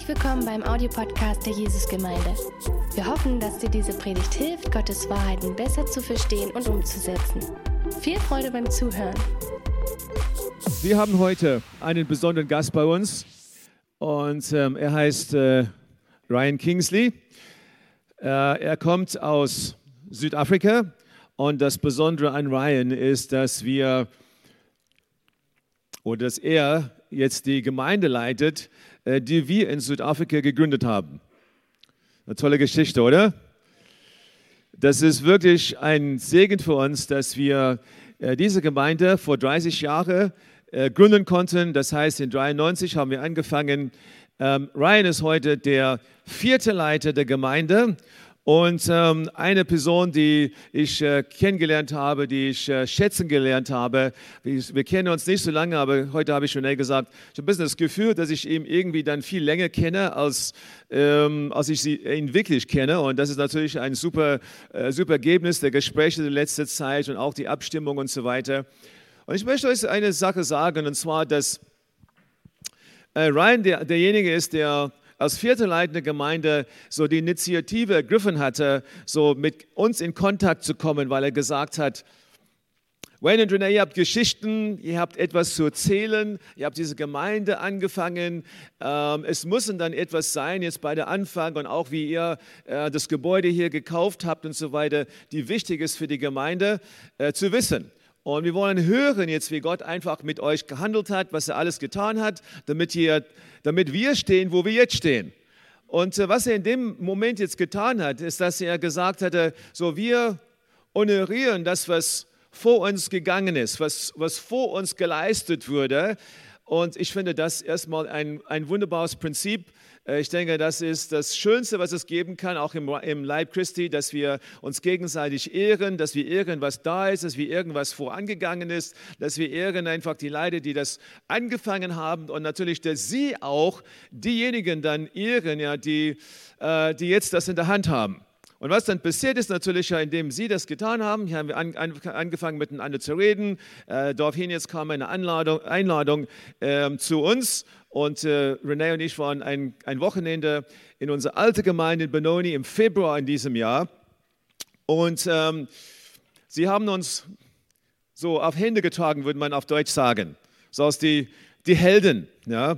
Herzlich willkommen beim Audiopodcast der Jesusgemeinde. Wir hoffen, dass dir diese Predigt hilft, Gottes Wahrheiten besser zu verstehen und umzusetzen. Viel Freude beim Zuhören. Wir haben heute einen besonderen Gast bei uns und ähm, er heißt äh, Ryan Kingsley. Äh, er kommt aus Südafrika und das Besondere an Ryan ist, dass wir oder dass er jetzt die Gemeinde leitet, äh, die wir in Südafrika gegründet haben. Eine tolle Geschichte, oder? Das ist wirklich ein Segen für uns, dass wir äh, diese Gemeinde vor 30 Jahren äh, gründen konnten. Das heißt, in 93 haben wir angefangen. Ähm, Ryan ist heute der vierte Leiter der Gemeinde und ähm, eine Person, die ich äh, kennengelernt habe, die ich äh, schätzen gelernt habe, wir, wir, kennen uns nicht so lange, aber heute habe ich schon gesagt, ich habe ein bisschen das Gefühl, dass ich ihn irgendwie dann viel länger kenne, als, ähm, als ich sie, ihn wirklich kenne. Und das ist natürlich ein super, äh, super Ergebnis der Gespräche der letzten Zeit und auch die Abstimmung und so weiter. Und ich möchte euch eine Sache sagen, und zwar, dass äh, Ryan der, derjenige ist, der als vierte leitende Gemeinde so die Initiative ergriffen hatte, so mit uns in Kontakt zu kommen, weil er gesagt hat, Wayne und Renee, ihr habt Geschichten, ihr habt etwas zu erzählen, ihr habt diese Gemeinde angefangen. Ähm, es muss dann etwas sein, jetzt bei der Anfang und auch wie ihr äh, das Gebäude hier gekauft habt und so weiter, die wichtig ist für die Gemeinde äh, zu wissen. Und wir wollen hören jetzt, wie Gott einfach mit euch gehandelt hat, was er alles getan hat, damit ihr damit wir stehen, wo wir jetzt stehen. Und äh, was er in dem Moment jetzt getan hat, ist, dass er gesagt hatte, so wir honorieren das, was vor uns gegangen ist, was, was vor uns geleistet wurde. Und ich finde das erstmal ein, ein wunderbares Prinzip, ich denke, das ist das Schönste, was es geben kann, auch im, Leib Christi, dass wir uns gegenseitig ehren, dass wir ehren, was da ist, dass wir irgendwas vorangegangen ist, dass wir ehren einfach die Leute, die das angefangen haben und natürlich, dass sie auch diejenigen dann ehren, ja, die, äh, die jetzt das in der Hand haben. Und was dann passiert ist natürlich, indem sie das getan haben, hier haben wir an, an, angefangen miteinander zu reden. Äh, daraufhin jetzt kam eine Anladung, Einladung äh, zu uns und äh, Renee und ich waren ein, ein Wochenende in unserer alten Gemeinde in Benoni im Februar in diesem Jahr. Und ähm, sie haben uns so auf Hände getragen, würde man auf Deutsch sagen. So aus die, die Helden, ja,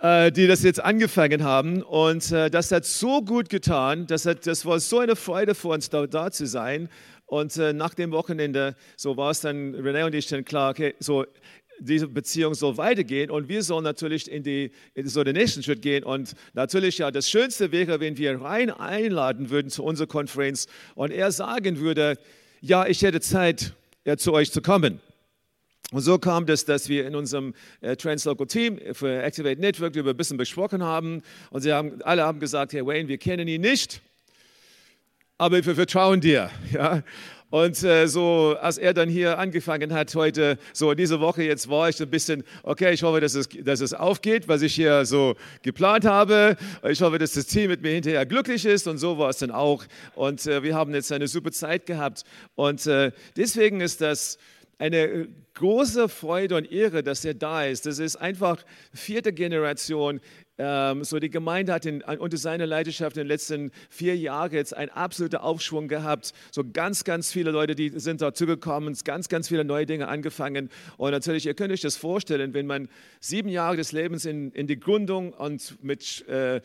äh, die das jetzt angefangen haben. Und äh, das hat so gut getan, das, hat, das war so eine Freude für uns, da, da zu sein. Und äh, nach dem Wochenende, so war es dann, Renee und ich dann klar, okay, so diese Beziehung soll weitergehen und wir sollen natürlich in, die, in so den nächsten Schritt gehen. Und natürlich, ja, das Schönste wäre, wenn wir rein einladen würden zu unserer Konferenz und er sagen würde, ja, ich hätte Zeit, ja, zu euch zu kommen. Und so kam das, dass wir in unserem äh, Translocal Team für Activate Network über ein bisschen besprochen haben. Und sie haben, alle haben gesagt, Herr Wayne, wir kennen ihn nicht, aber wir vertrauen dir. Ja? Und äh, so, als er dann hier angefangen hat heute, so diese Woche jetzt war ich ein bisschen, okay, ich hoffe, dass es, dass es aufgeht, was ich hier so geplant habe. Ich hoffe, dass das Team mit mir hinterher glücklich ist und so war es dann auch. Und äh, wir haben jetzt eine super Zeit gehabt. Und äh, deswegen ist das eine große Freude und Ehre, dass er da ist. Das ist einfach vierte Generation ähm, so die Gemeinde hat in, unter seiner Leidenschaft in den letzten vier Jahren jetzt einen absoluten Aufschwung gehabt. So ganz, ganz viele Leute, die sind dazugekommen, ganz, ganz viele neue Dinge angefangen. Und natürlich, ihr könnt euch das vorstellen, wenn man sieben Jahre des Lebens in, in die Gründung und mit äh,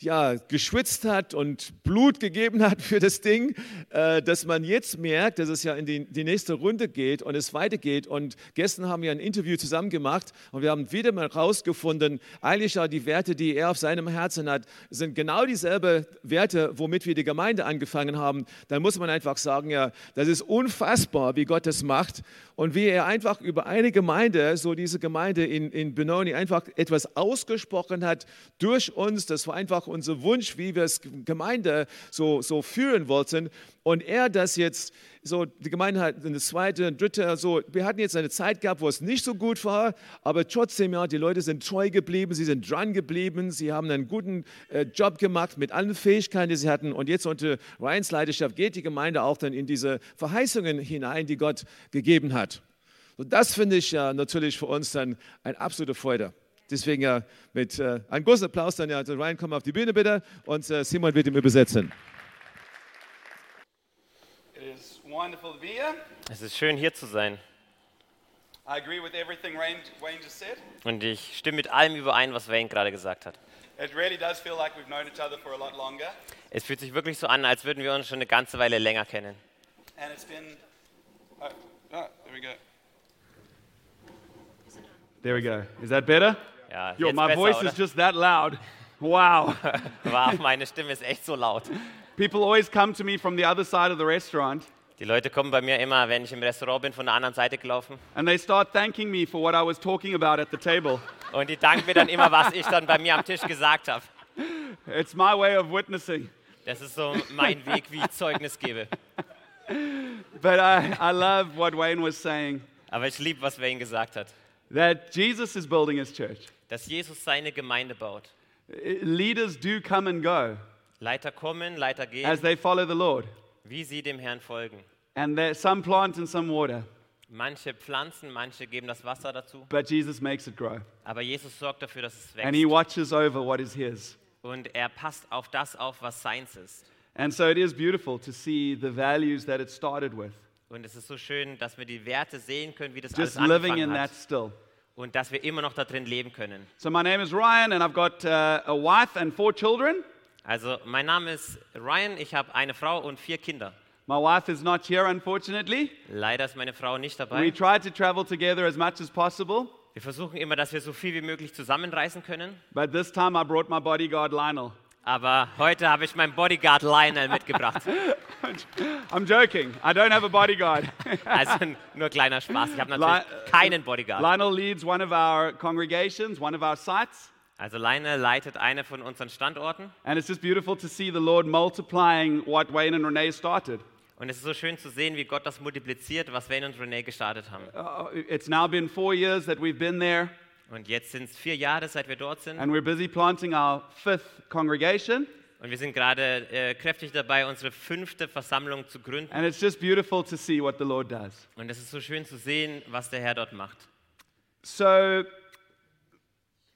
ja, geschwitzt hat und Blut gegeben hat für das Ding, äh, dass man jetzt merkt, dass es ja in die, die nächste Runde geht und es weitergeht. Und gestern haben wir ein Interview zusammen gemacht und wir haben wieder mal herausgefunden, eigentlich die Werte, die er auf seinem Herzen hat, sind genau dieselben Werte, womit wir die Gemeinde angefangen haben. Dann muss man einfach sagen, ja, das ist unfassbar, wie Gott das macht und wie er einfach über eine Gemeinde, so diese Gemeinde in, in Benoni, einfach etwas ausgesprochen hat durch uns. Das war einfach unser Wunsch, wie wir es Gemeinde so, so führen wollten. Und er das jetzt, so die Gemeinde hat eine zweite, eine dritte, so, wir hatten jetzt eine Zeit gehabt, wo es nicht so gut war, aber trotzdem, ja, die Leute sind treu geblieben, sie sind dran geblieben, sie haben einen guten äh, Job gemacht mit allen Fähigkeiten, die sie hatten. Und jetzt unter Ryans Leidenschaft geht die Gemeinde auch dann in diese Verheißungen hinein, die Gott gegeben hat. Und das finde ich ja natürlich für uns dann eine absolute Freude. Deswegen ja mit äh, einem großen Applaus dann ja, also Ryan, komm auf die Bühne bitte und äh, Simon wird ihm übersetzen. It is wonderful to be here. Es ist schön hier zu sein I agree with everything Wayne, Wayne just said. und ich stimme mit allem überein, was Wayne gerade gesagt hat. It really does feel like we've known each other for a lot longer, Es fühlt sich wirklich so an, als würden wir uns schon eine ganze Weile länger kennen. and it's been. Oh, oh there we go. There we go. Is that better? Ja, Yo, my besser, voice oder? is just that loud. Wow. Wow, meine Stimme ist echt so laut. People always come to me from the other side of the restaurant Die Leute kommen bei mir immer, wenn ich im Restaurant bin, von der anderen Seite gelaufen and they start thanking me for what I was talking about at the table. und die danken mir dann immer, was ich dann bei mir am Tisch gesagt habe. It's my way of witnessing. Das ist so mein Weg, wie ich Zeugnis gebe. But I, I love what Wayne was saying Aber ich liebe, was Wayne gesagt hat. that Jesus is building his church. Dass Jesus seine Gemeinde baut. Leaders do come and go Leiter kommen, Leiter as gehen, they follow the Lord. wie sie dem Herrn folgen. And there, some plant and some water, Manche pflanzen, manche geben das Wasser dazu. but Jesus makes it grow. Aber Jesus sorgt dafür, dass es And he wächst. watches over what is his. Und er passt auf das auf, was seins ist. And so it is beautiful to see the values that it started with. Und es ist so schön, dass wir die Werte sehen können, wie das alles Just living in angefangen that hat. still. Und dass wir immer noch da drin leben können. So my name is Ryan, and I've got uh, a wife and four children. Also, mein Name ist Ryan, ich habe eine Frau und vier Kinder. My wife is not here, unfortunately. Leider ist meine Frau nicht We dabei. try to travel together as much as possible, Wir versuchen immer, dass wir so viel wie möglich zusammenreisen können. but this time I brought my bodyguard Lionel. Aber heute habe ich meinen Bodyguard Lionel mitgebracht. I'm joking. I don't have a bodyguard. Also nur kleiner Spaß. Ich habe Li- natürlich keinen Bodyguard. Lionel leads one of our congregations, one of our sites, Also Lionel leitet eine von unseren Standorten. and it's just beautiful to see the Lord multiplying what Wayne and Renee started. Und es ist so schön zu sehen, wie Gott das multipliziert, was Wayne und Renee gestartet haben. Uh, it's now been four years that we've been there, Und jetzt sind es vier Jahre, seit wir dort sind. and we're busy planting our fifth congregation. Und wir sind gerade äh, kräftig dabei, unsere fünfte Versammlung zu gründen. And it's just beautiful to see what the Lord does. Und es ist so schön zu sehen, was der Herr dort macht. So,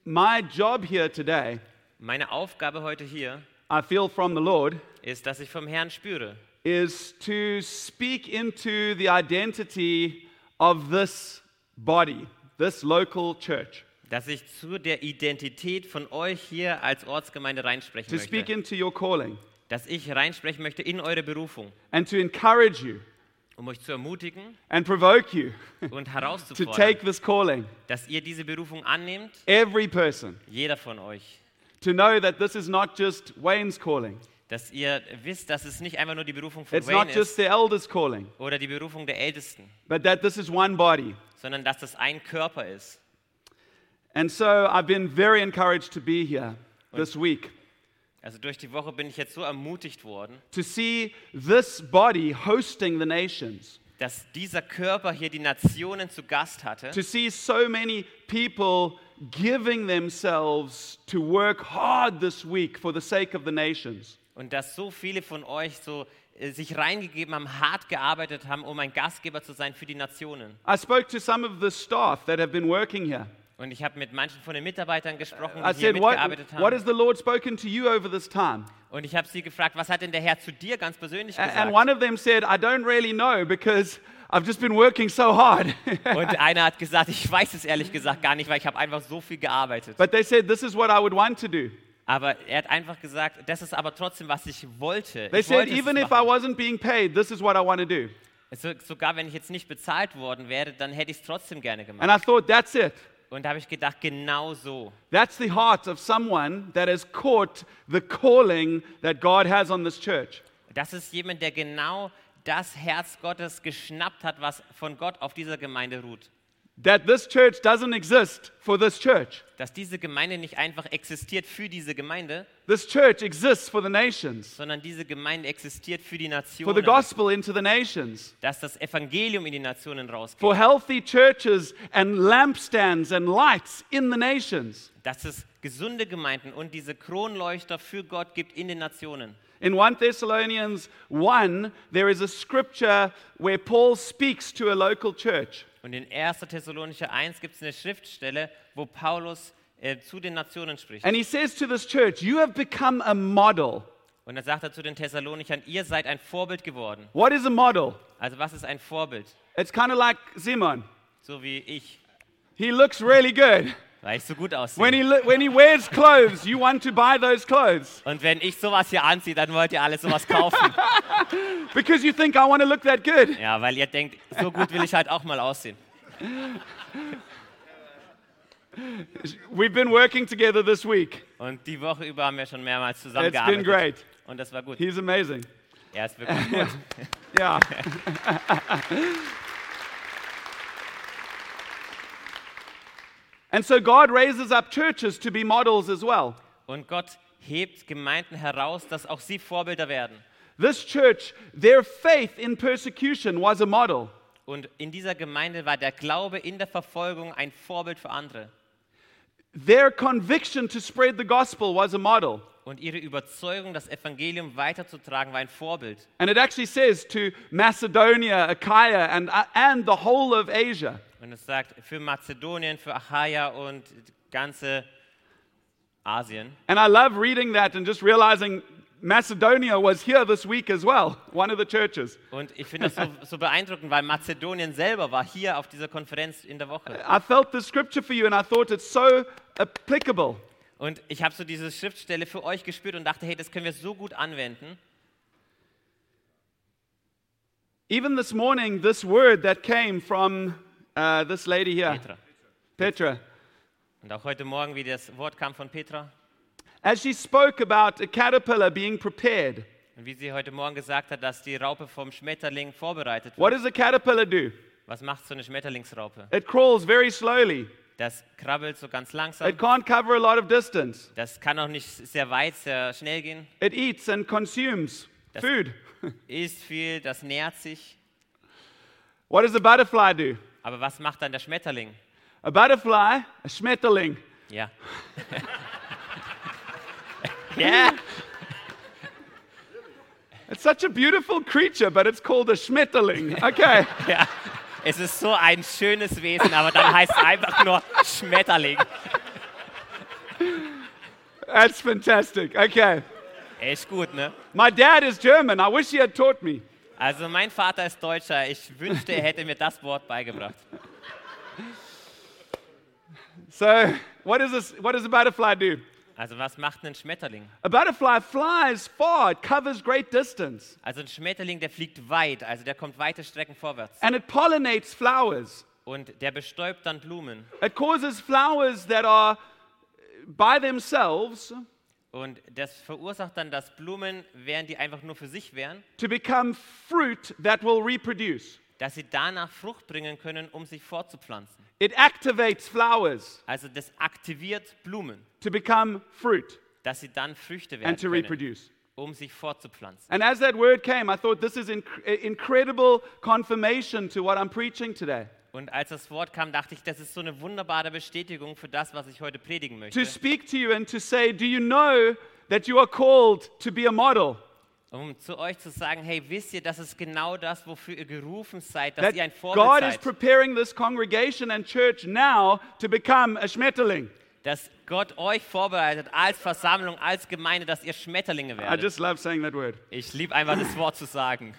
my job here today, Meine Aufgabe heute hier I feel from the Lord, ist, dass ich vom Herrn spüre, is to speak into the identity of this body, this local church, dass ich zu der Identität von euch hier als Ortsgemeinde reinsprechen to speak möchte. into your calling, Dass ich reinsprechen möchte in eure Berufung, and to encourage you um euch zu ermutigen and provoke you und to herauszufordern, take this calling, dass ihr diese Berufung annehmt, every person, jeder von euch. to know that this is not just Wayne's calling, Dass ihr wisst, dass es nicht einfach nur die Berufung von it's not Wayne just ist the elders' calling, oder die Berufung der Ältesten, but that this is one body. sondern dass das ein Körper ist. And so I've been very encouraged to be here this week Also durch die Woche bin ich jetzt so ermutigt worden, to see this body hosting the nations, dass dieser Körper hier die Nationen zu Gast hatte to see so many people giving themselves to work hard this week for the sake of the nations. Und dass so viele von euch so äh, sich reingegeben haben, hart gearbeitet haben, um ein Gastgeber zu sein für die Nationen. I spoke to some of the staff that have been working here. Und ich habe mit manchen von den Mitarbeitern gesprochen, I die hier said, what, mitgearbeitet what haben. has the Lord spoken to you over this time? Und ich habe sie gefragt, was hat denn der Herr zu dir ganz persönlich A- And gesagt? one of them said, I don't really know because I've just been working so hard. Und einer hat gesagt, ich weiß es ehrlich gesagt gar nicht, weil ich habe einfach so viel gearbeitet. but they said, this is what I would want to do. Aber er hat einfach gesagt, das ist aber trotzdem, was ich wollte. They ich said, wollte even if I wasn't being paid, this is what I want to do. So, sogar wenn ich jetzt nicht bezahlt worden wäre, dann hätte ich es trotzdem gerne gemacht. And I thought, that's it. Und da habe ich gedacht, genau so. That's the heart of someone that has caught the calling that God has on this church. Das ist jemand, der genau das Herz Gottes geschnappt hat, was von Gott auf dieser Gemeinde ruht. That this church doesn't exist for this church. Dass diese Gemeinde nicht einfach existiert für diese Gemeinde, This church exists for the nations, sondern diese Gemeinde existiert für die for Nationen. the gospel into the nations, Dass das Evangelium in die Nationen rausgeht. for healthy churches and lampstands and lights in the nations. Dass es gesunde Gemeinden und diese Kronleuchter für Gott gibt in den Nationen. In 1 Thessalonians 1, there is a scripture where Paul speaks to a local church. Und in 1. Thessalonicher 1 gibt es eine Schriftstelle, wo Paulus äh, zu den Nationen spricht. And he says to this church, You have become a model. Und dann sagt er zu den Thessalonichern, ihr seid ein Vorbild geworden. What is a model? Also was ist ein Vorbild? It's kind of like Simon. So wie ich, He looks really good. Weil ich so gut aussehe. When he, when he wears clothes, you want to buy those clothes Und wenn ich sowas hier anziehe, dann wollt ihr alle sowas kaufen. because you think, I want to look that good. ja, weil ihr denkt, so gut will ich halt auch mal aussehen. We've been working together this week. Und die Woche über haben wir schon mehrmals It's been zusammengearbeitet. great. Und das war gut. He's amazing. Er ist wirklich gut. Yeah. and so God raises up churches to be models as well. Und Gott hebt Gemeinden heraus, dass auch sie Vorbilder werden. This church, their faith in persecution was a model. Und in dieser Gemeinde war der Glaube in der Verfolgung ein Vorbild für andere. Their conviction to spread the gospel was a model. Und ihre Überzeugung, das Evangelium weiterzutragen, war ein Vorbild. And it actually says to Macedonia, Achaia, and, uh, and the whole of Asia. Und es sagt für Mazedonien, für Achaia und ganze Asien. And I love reading that and just realizing Macedonia was here this week as well, one of the churches. Und ich finde das so, so beeindruckend, weil Mazedonien selber war hier auf dieser Konferenz in der Woche. I felt the scripture for you and I thought it's so applicable. Und ich habe so diese Schriftstelle für euch gespürt und dachte, hey, das können wir so gut anwenden. Even this morning, this word that came from uh, this lady here, Petra. Petra, Und auch heute Morgen, wie das Wort kam von Petra as she spoke about a caterpillar being prepared, und wie sie heute Morgen gesagt hat, dass die Raupe vom Schmetterling vorbereitet what wird. does a caterpillar do? Was macht so eine Schmetterlingsraupe? It crawls very slowly. Das krabbelt so ganz It langsam. can't cover a lot of distance. Das kann auch nicht sehr weit, sehr schnell gehen. It eats and consumes Das- food. Isst viel, das nährt sich. What does a butterfly do? Aber was macht dann der Schmetterling? A butterfly, a schmetterling. Ja. ja, It's such a beautiful creature, but it's called a schmetterling. Okay. ja. Es ist so ein schönes Wesen, aber dann heißt es einfach nur Schmetterling. That's fantastic. Okay. Echt gut, ne? My dad is German. I wish he had taught me. Also mein Vater ist Deutscher. Ich wünschte, er hätte mir das Wort beigebracht. So, what, is this, what does a butterfly do? Also was macht ein Schmetterling? A butterfly flies far, it covers great distance, Also ein Schmetterling, der fliegt weit, also der kommt weite Strecken vorwärts. and it pollinates flowers. Und der bestäubt dann Blumen. It causes flowers that are by themselves Und das verursacht dann, dass Blumen, während die einfach nur für sich wären, to become fruit that will reproduce. dass sie danach Frucht bringen können, um sich fortzupflanzen. It activates flowers Also das aktiviert Blumen, to become fruit dass sie dann Früchte and werden to können, reproduce. um sich fortzupflanzen. And as that word came, I thought this is inc- incredible confirmation to what I'm preaching today. Und als das Wort kam, dachte ich, das ist so eine wunderbare Bestätigung für das, was ich heute predigen To möchte. speak to you and to say, Do you know that you are called to be a model? Um zu euch zu sagen, hey, wisst ihr, das ist genau das, wofür ihr gerufen seid, dass That ihr ein Vorbild God is seid. preparing this congregation and church now to become a Schmetterling. Dass Gott euch vorbereitet als Versammlung, als Gemeinde, dass ihr Schmetterlinge I werdet. just love saying that word. Ich liebe einfach das Wort zu sagen.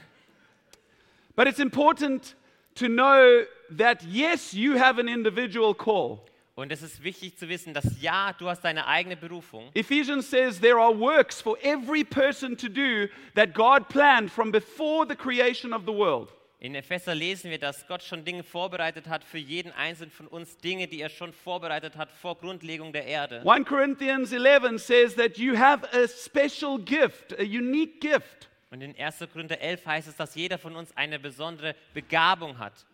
But it's important to know that yes, you have an individual call. Und es ist wichtig zu wissen, dass ja, du hast deine eigene Berufung. Ephesians says there are works for every person to do that God planned from before the creation of the world. In Epheser lesen wir, dass Gott schon Dinge vorbereitet hat für jeden einzelnen von uns, Dinge, die er schon vorbereitet hat vor Grundlegung der Erde. 1 Corinthians 11 says that you have a special gift, a unique gift. Und in 1. Korinther 11 heißt es, dass jeder von uns eine besondere Begabung hat.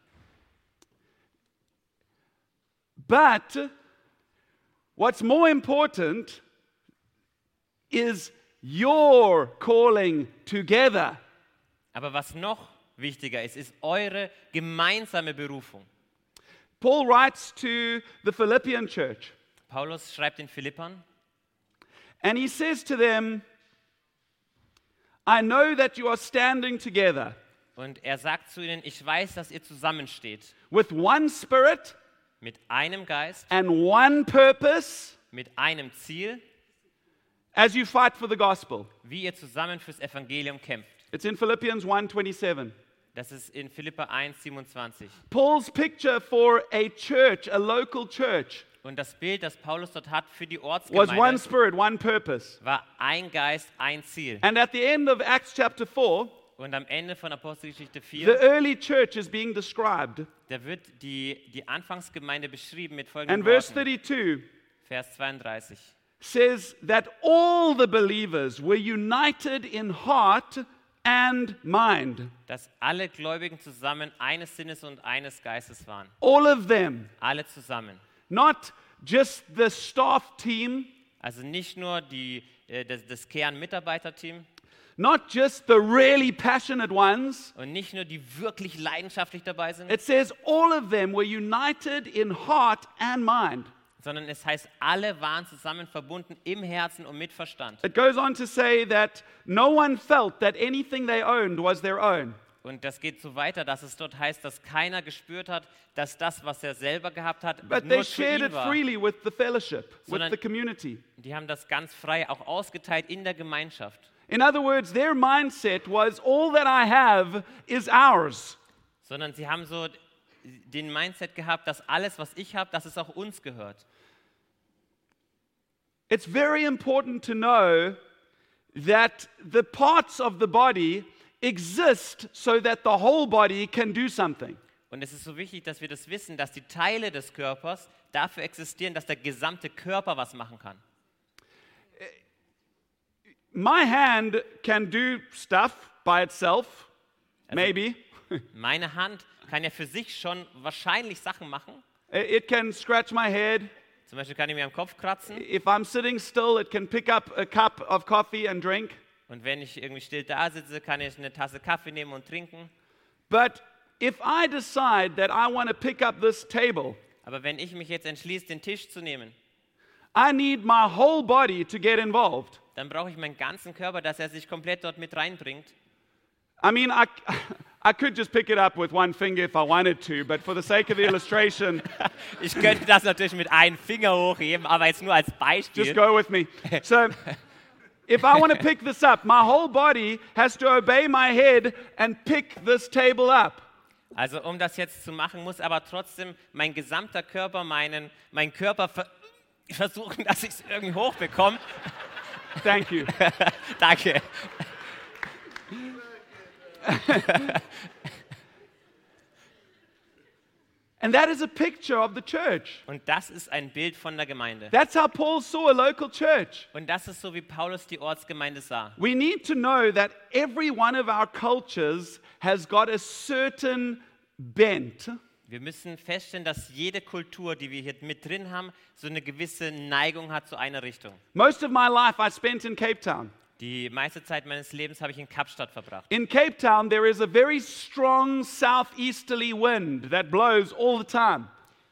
But what's more important is your calling together. Aber was noch wichtiger ist, ist eure gemeinsame Berufung. Paul writes to the Philippian church Paulus schreibt in Philippern, and he says to them, I know that you are standing together und er sagt zu ihnen, ich weiß, dass ihr zusammensteht with one spirit, mit einem Geist, and one purpose mit einem Ziel, as you fight for the gospel. wie ihr zusammen fürs Evangelium kämpft. It's in Philippians 1:27. Das ist in Philippa 1, 27. Paul's picture for a church, a local church, Und das Bild, das Paulus dort hat für die was one Ortsgemeinde, spirit, one purpose. war ein Geist, ein Ziel. And at the end of Acts chapter 4, Und am Ende von Apostelgeschichte the 4, early church is being described. da wird die, die Anfangsgemeinde beschrieben mit folgenden And verse Worten. 32 Vers 32. says that all the believers were united in heart and mind. Dass alle Gläubigen zusammen eines Sinnes und eines Geistes waren. All of them. Alle zusammen. Not just the staff team, Also nicht nur die, äh, das, das Kernmitarbeiterteam not just the really passionate ones. und nicht nur die wirklich leidenschaftlich dabei sind, It says all of them were united in heart and mind. sondern es heißt, alle waren zusammen verbunden im Herzen und mit Verstand. It goes on to say that no one felt that anything they owned was their own. Und das geht so weiter, dass es dort heißt, dass keiner gespürt hat, dass das, was er selber gehabt hat, But they nur für shared ihn it war. freely with the fellowship, with Sondern- the community. Die haben das ganz frei auch ausgeteilt in der Gemeinschaft. In other words, their mindset was all that I have is ours. Sondern sie haben so den Mindset gehabt, dass alles, was ich habe, dass es auch uns gehört. It's very important to know that the parts of the body exist so that the whole body can do something. Und es ist so wichtig, dass wir das wissen, dass die Teile des Körpers dafür existieren, dass der gesamte Körper was machen kann. My hand can do stuff by itself, maybe. Meine Hand kann ja für sich schon wahrscheinlich Sachen machen. It can scratch my head. Zum Beispiel kann ich mir am Kopf kratzen. If I'm sitting still, it can pick up a cup of coffee and drink. Und wenn ich irgendwie still da sitze, kann ich eine Tasse Kaffee nehmen und trinken. But if I decide that I want to pick up this table, Aber wenn ich mich jetzt entschließe, den Tisch zu nehmen, I need my whole body to get involved. dann brauche ich meinen ganzen Körper, dass er sich komplett dort mit reinbringt. I mean, I, I could just pick it up with one finger if I wanted to, but for the sake of the illustration, Ich könnte das natürlich mit einem Finger hochheben, aber jetzt nur als just Beispiel. go with me. So, if I want to pick this up, my whole body has to obey my head and pick this table up. Also um das jetzt zu machen, muss aber trotzdem mein gesamter Körper, meinen, mein Körper ver versuchen, dass ich es irgendwie hochbekomme. Thank you. Danke. And that is a picture of the church. Und das ist ein Bild von der Gemeinde. That's how Paul saw a local church. Und das ist so, wie Paulus die Ortsgemeinde sah. We need to know that every one of our cultures has got a certain bent. Wir müssen feststellen, dass jede Kultur, die wir hier mit drin haben, so eine gewisse Neigung hat zu einer Richtung. Most of my life I spent in Cape Town. Die meiste Zeit meines Lebens habe ich in Kapstadt verbracht. In Cape Town, there is a very strong southeasterly wind that blows all the time.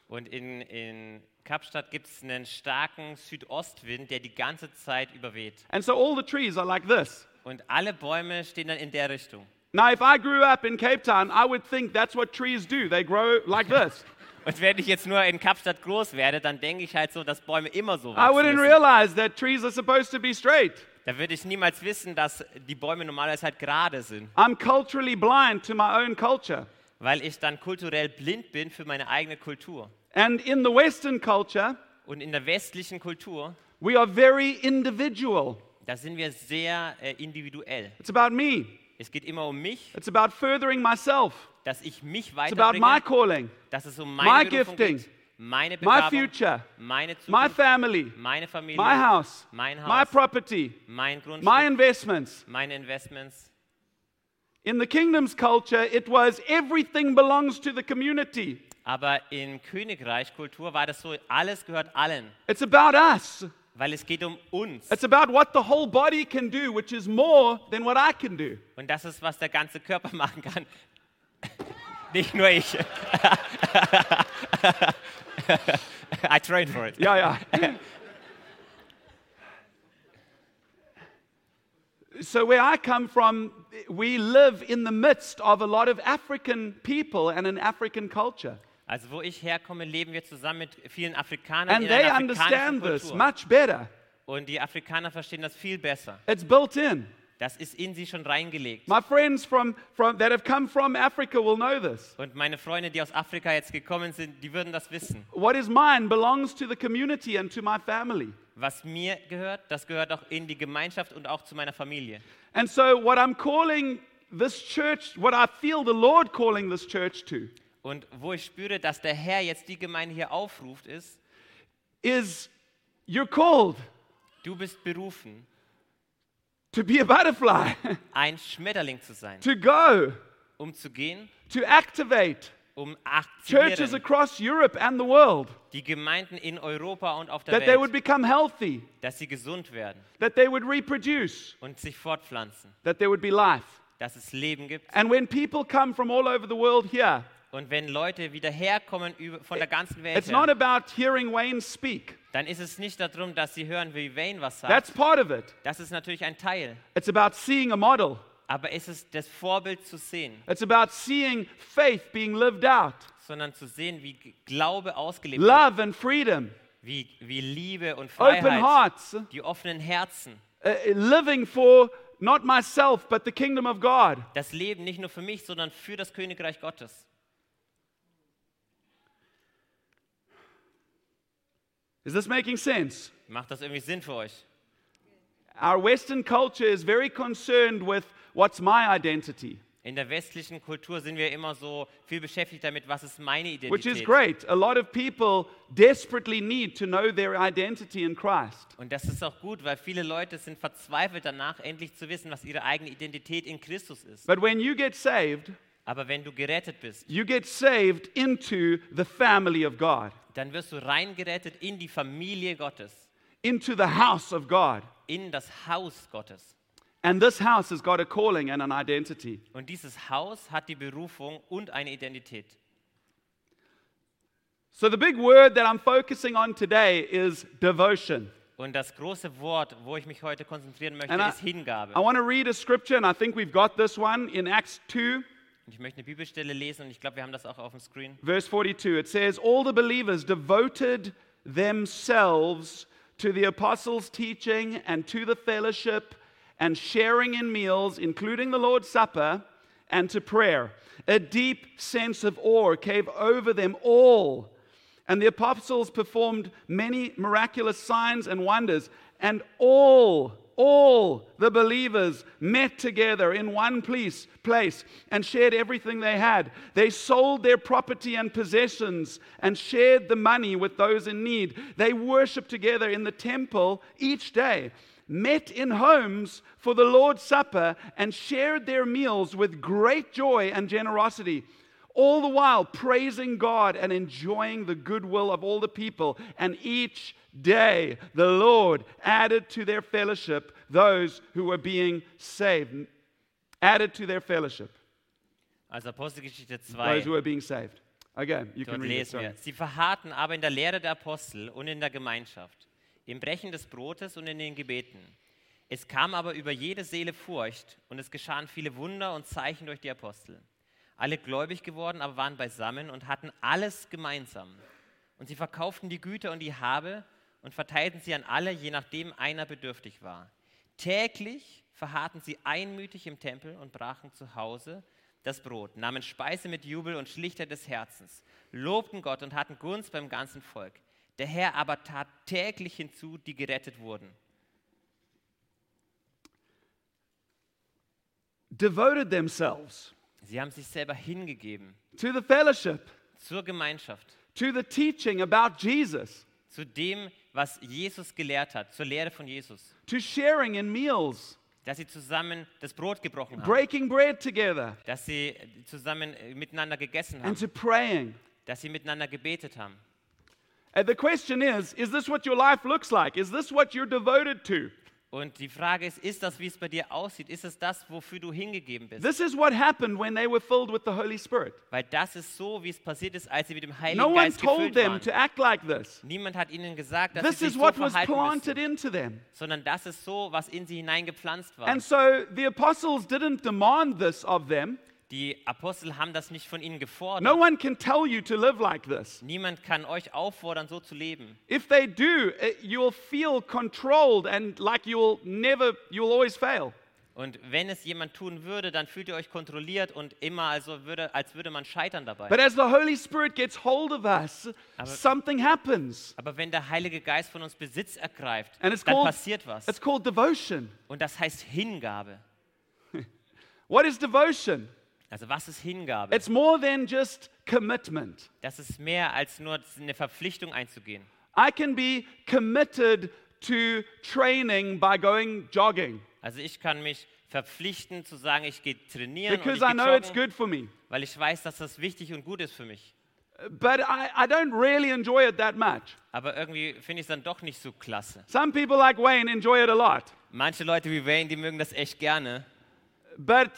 Und in, in Kapstadt gibt es einen starken Südostwind, der die ganze Zeit überweht. And so all the trees are like this. Und alle Bäume stehen dann in der Richtung. Now, if I grew up in Cape Town, I would think that's what trees do. They grow like this. Und wenn ich jetzt nur in Kapstadt groß werde, dann denke ich halt so, dass Bäume immer so I wachsen wouldn't müssen. realize that trees are supposed to be straight. Da würde ich niemals wissen, dass die Bäume normalerweise halt gerade sind, I'm culturally blind to my own culture. weil ich dann kulturell blind bin für meine eigene Kultur. And in the Western culture, Und in der westlichen Kultur, we are very individual. da sind wir sehr äh, individuell. It's about me, Es geht immer um mich, it's about furthering myself, dass ich mich it's about my weiterbringe, calling, dass es um my meine Berufung gifting, geht, meine my Begabung, future, meine my Zukunft, family, meine Familie, my house, mein my Haus, property, mein Grundstück, my investments. meine Investments. In the kingdom's culture, it was everything belongs to the community. Aber in Königreich Kultur war das so, alles gehört allen, It's about us. weil es geht um uns. It's about what the whole body can do, which is more than what I can do. Und das ist, was der ganze Körper machen kann. Nicht nur ich. I trained for it. Yeah, yeah. so, where I come from, we live in the midst of a lot of African people and an African culture. Also wo ich herkomme, leben wir zusammen mit vielen Afrikanern And in they einer afrikanischen understand this Kultur. much better. Und die Afrikaner verstehen das viel besser. It's built in. Das ist in sie schon reingelegt. My friends from, from, that have come from Africa will know this. Und meine Freunde, die aus Afrika jetzt gekommen sind, die würden das wissen. What is mine belongs to the community and to my family. Was mir gehört, das gehört auch in die Gemeinschaft und auch zu meiner Familie. And so, what I'm calling this church, what I feel the Lord calling this church to, Und wo ich spüre, dass der Herr jetzt die Gemeinde hier aufruft, ist, is you're called du bist berufen, to be a butterfly, ein Schmetterling zu sein, to go, um zu gehen, to activate um churches across Europe and the world, die Gemeinden in Europa und auf der that they would Welt, become healthy, dass sie gesund werden. That they would reproduce, und sich fortpflanzen, that there would be life. dass es Leben gibt. And when people come from all over the world here, Und wenn Leute wieder herkommen von der ganzen Welt it's not about hearing Wayne speak. dann ist es nicht darum, dass sie hören, wie Wayne was That's sagt. part of it. Das ist natürlich ein Teil. It's about seeing a model. Aber es ist das Vorbild zu sehen, It's about seeing faith being lived out, sondern zu sehen, wie Glaube ausgelebt wird, love and freedom, wie, wie Liebe und open Freiheit, hearts, uh, die offenen Herzen, living for not myself, but the kingdom of God. das Leben nicht nur für mich, sondern für das Königreich Gottes. Is this making sense? Macht das irgendwie Sinn für euch? Our Western culture is very concerned with what's my identity, In der westlichen Kultur sind wir immer so viel beschäftigt damit, was ist meine which is Identität. great. A lot of people desperately need to know their identity in Christ. Und das ist auch gut, weil viele Leute sind verzweifelt danach, endlich zu wissen, was ihre eigene Identität in Christus ist. But when you get saved, Aber wenn du gerettet bist, you get saved into the family of God, dann wirst du reingerettet in die Familie Gottes, into the house of God. in das Haus Gottes. And this house has got a calling and an identity. Und dieses Haus hat die Berufung und eine Identität. So, the big word that I'm focusing on today is devotion. Und das große Wort, wo ich mich heute konzentrieren möchte, And I, ist Hingabe. I want to read a scripture, and I think we've got this one in Acts 2, Ich möchte eine Bibelstelle lesen und ich glaube, wir haben das auch auf dem Screen. verse 42. It says, All the believers devoted themselves to the apostles' teaching and to the fellowship and sharing in meals, including the Lord's Supper, and to prayer. A deep sense of awe came over them all. And the apostles performed many miraculous signs and wonders, and all, all the believers met together in one place, place and shared everything they had. They sold their property and possessions and shared the money with those in need. They worshiped together in the temple each day, met in homes for the Lord's Supper, and shared their meals with great joy and generosity all the while praising God and enjoying the goodwill of all the people. And each day the Lord added to their fellowship those who were being saved. Added to their fellowship Also Apostelgeschichte those 2. who were being saved. Okay, you can Dort read it. lesen sorry. wir. Sie verharrten aber in der Lehre der Apostel und in der Gemeinschaft, im Brechen des Brotes und in den Gebeten. Es kam aber über jede Seele Furcht und es geschahen viele Wunder und Zeichen durch die Apostel. Alle gläubig geworden, aber waren beisammen und hatten alles gemeinsam. Und sie verkauften die Güter und die Habe und verteilten sie an alle, je nachdem einer bedürftig war. Täglich verharrten sie einmütig im Tempel und brachen zu Hause das Brot, nahmen Speise mit Jubel und Schlichtheit des Herzens, lobten Gott und hatten Gunst beim ganzen Volk. Der Herr aber tat täglich hinzu, die gerettet wurden. Devoted themselves Sie haben sich selber hingegeben to the fellowship, zur Gemeinschaft, to the teaching about Jesus, zu dem, was Jesus gelehrt hat, zur Lehre von Jesus, to sharing in meals, dass sie zusammen das Brot gebrochen haben, breaking bread together, dass sie zusammen äh, miteinander gegessen and haben, to praying. dass sie miteinander gebetet haben. And the question is is this what your life looks like? Is this what you're devoted to? Und die Frage ist, ist das, wie es bei dir aussieht? Ist es das, wofür du hingegeben bist? This is what happened when they were filled with the Holy Spirit. Weil das ist so, wie es passiert ist, als sie mit dem Heiligen No one Geist told gefüllt them waren. to act like this. Niemand hat ihnen gesagt, dass This sie sich is so what was verhalten planted müssen, into them. sondern das ist so, was in sie hineingepflanzt war. And so the apostles didn't demand this of them. Die Apostel haben das nicht von ihnen gefordert. No one can tell you to live like this. Niemand kann euch auffordern, so zu leben. If they do, eh, you'll feel controlled and like you'll never, you'll always fail. Und wenn es jemand tun würde, dann fühlt ihr euch kontrolliert und immer also würde, als würde man scheitern dabei. But as the Holy Spirit gets hold of us, something happens. Aber wenn der Heilige Geist von uns Besitz ergreift, dann called, passiert was. it's called devotion. Und das heißt Hingabe. What is devotion? Also was ist Hingabe? It's more than just commitment. Das ist mehr als nur eine Verpflichtung einzugehen. I can be committed to training by going jogging Also ich kann mich verpflichten zu sagen, ich gehe trainieren und because ich I know it's good for me. weil ich weiß, dass das wichtig und gut ist für mich. But I, I don't really enjoy it that much. Aber irgendwie finde ich es dann doch nicht so klasse. Some people like Wayne enjoy it a lot. Manche Leute wie Wayne, die mögen das echt gerne. But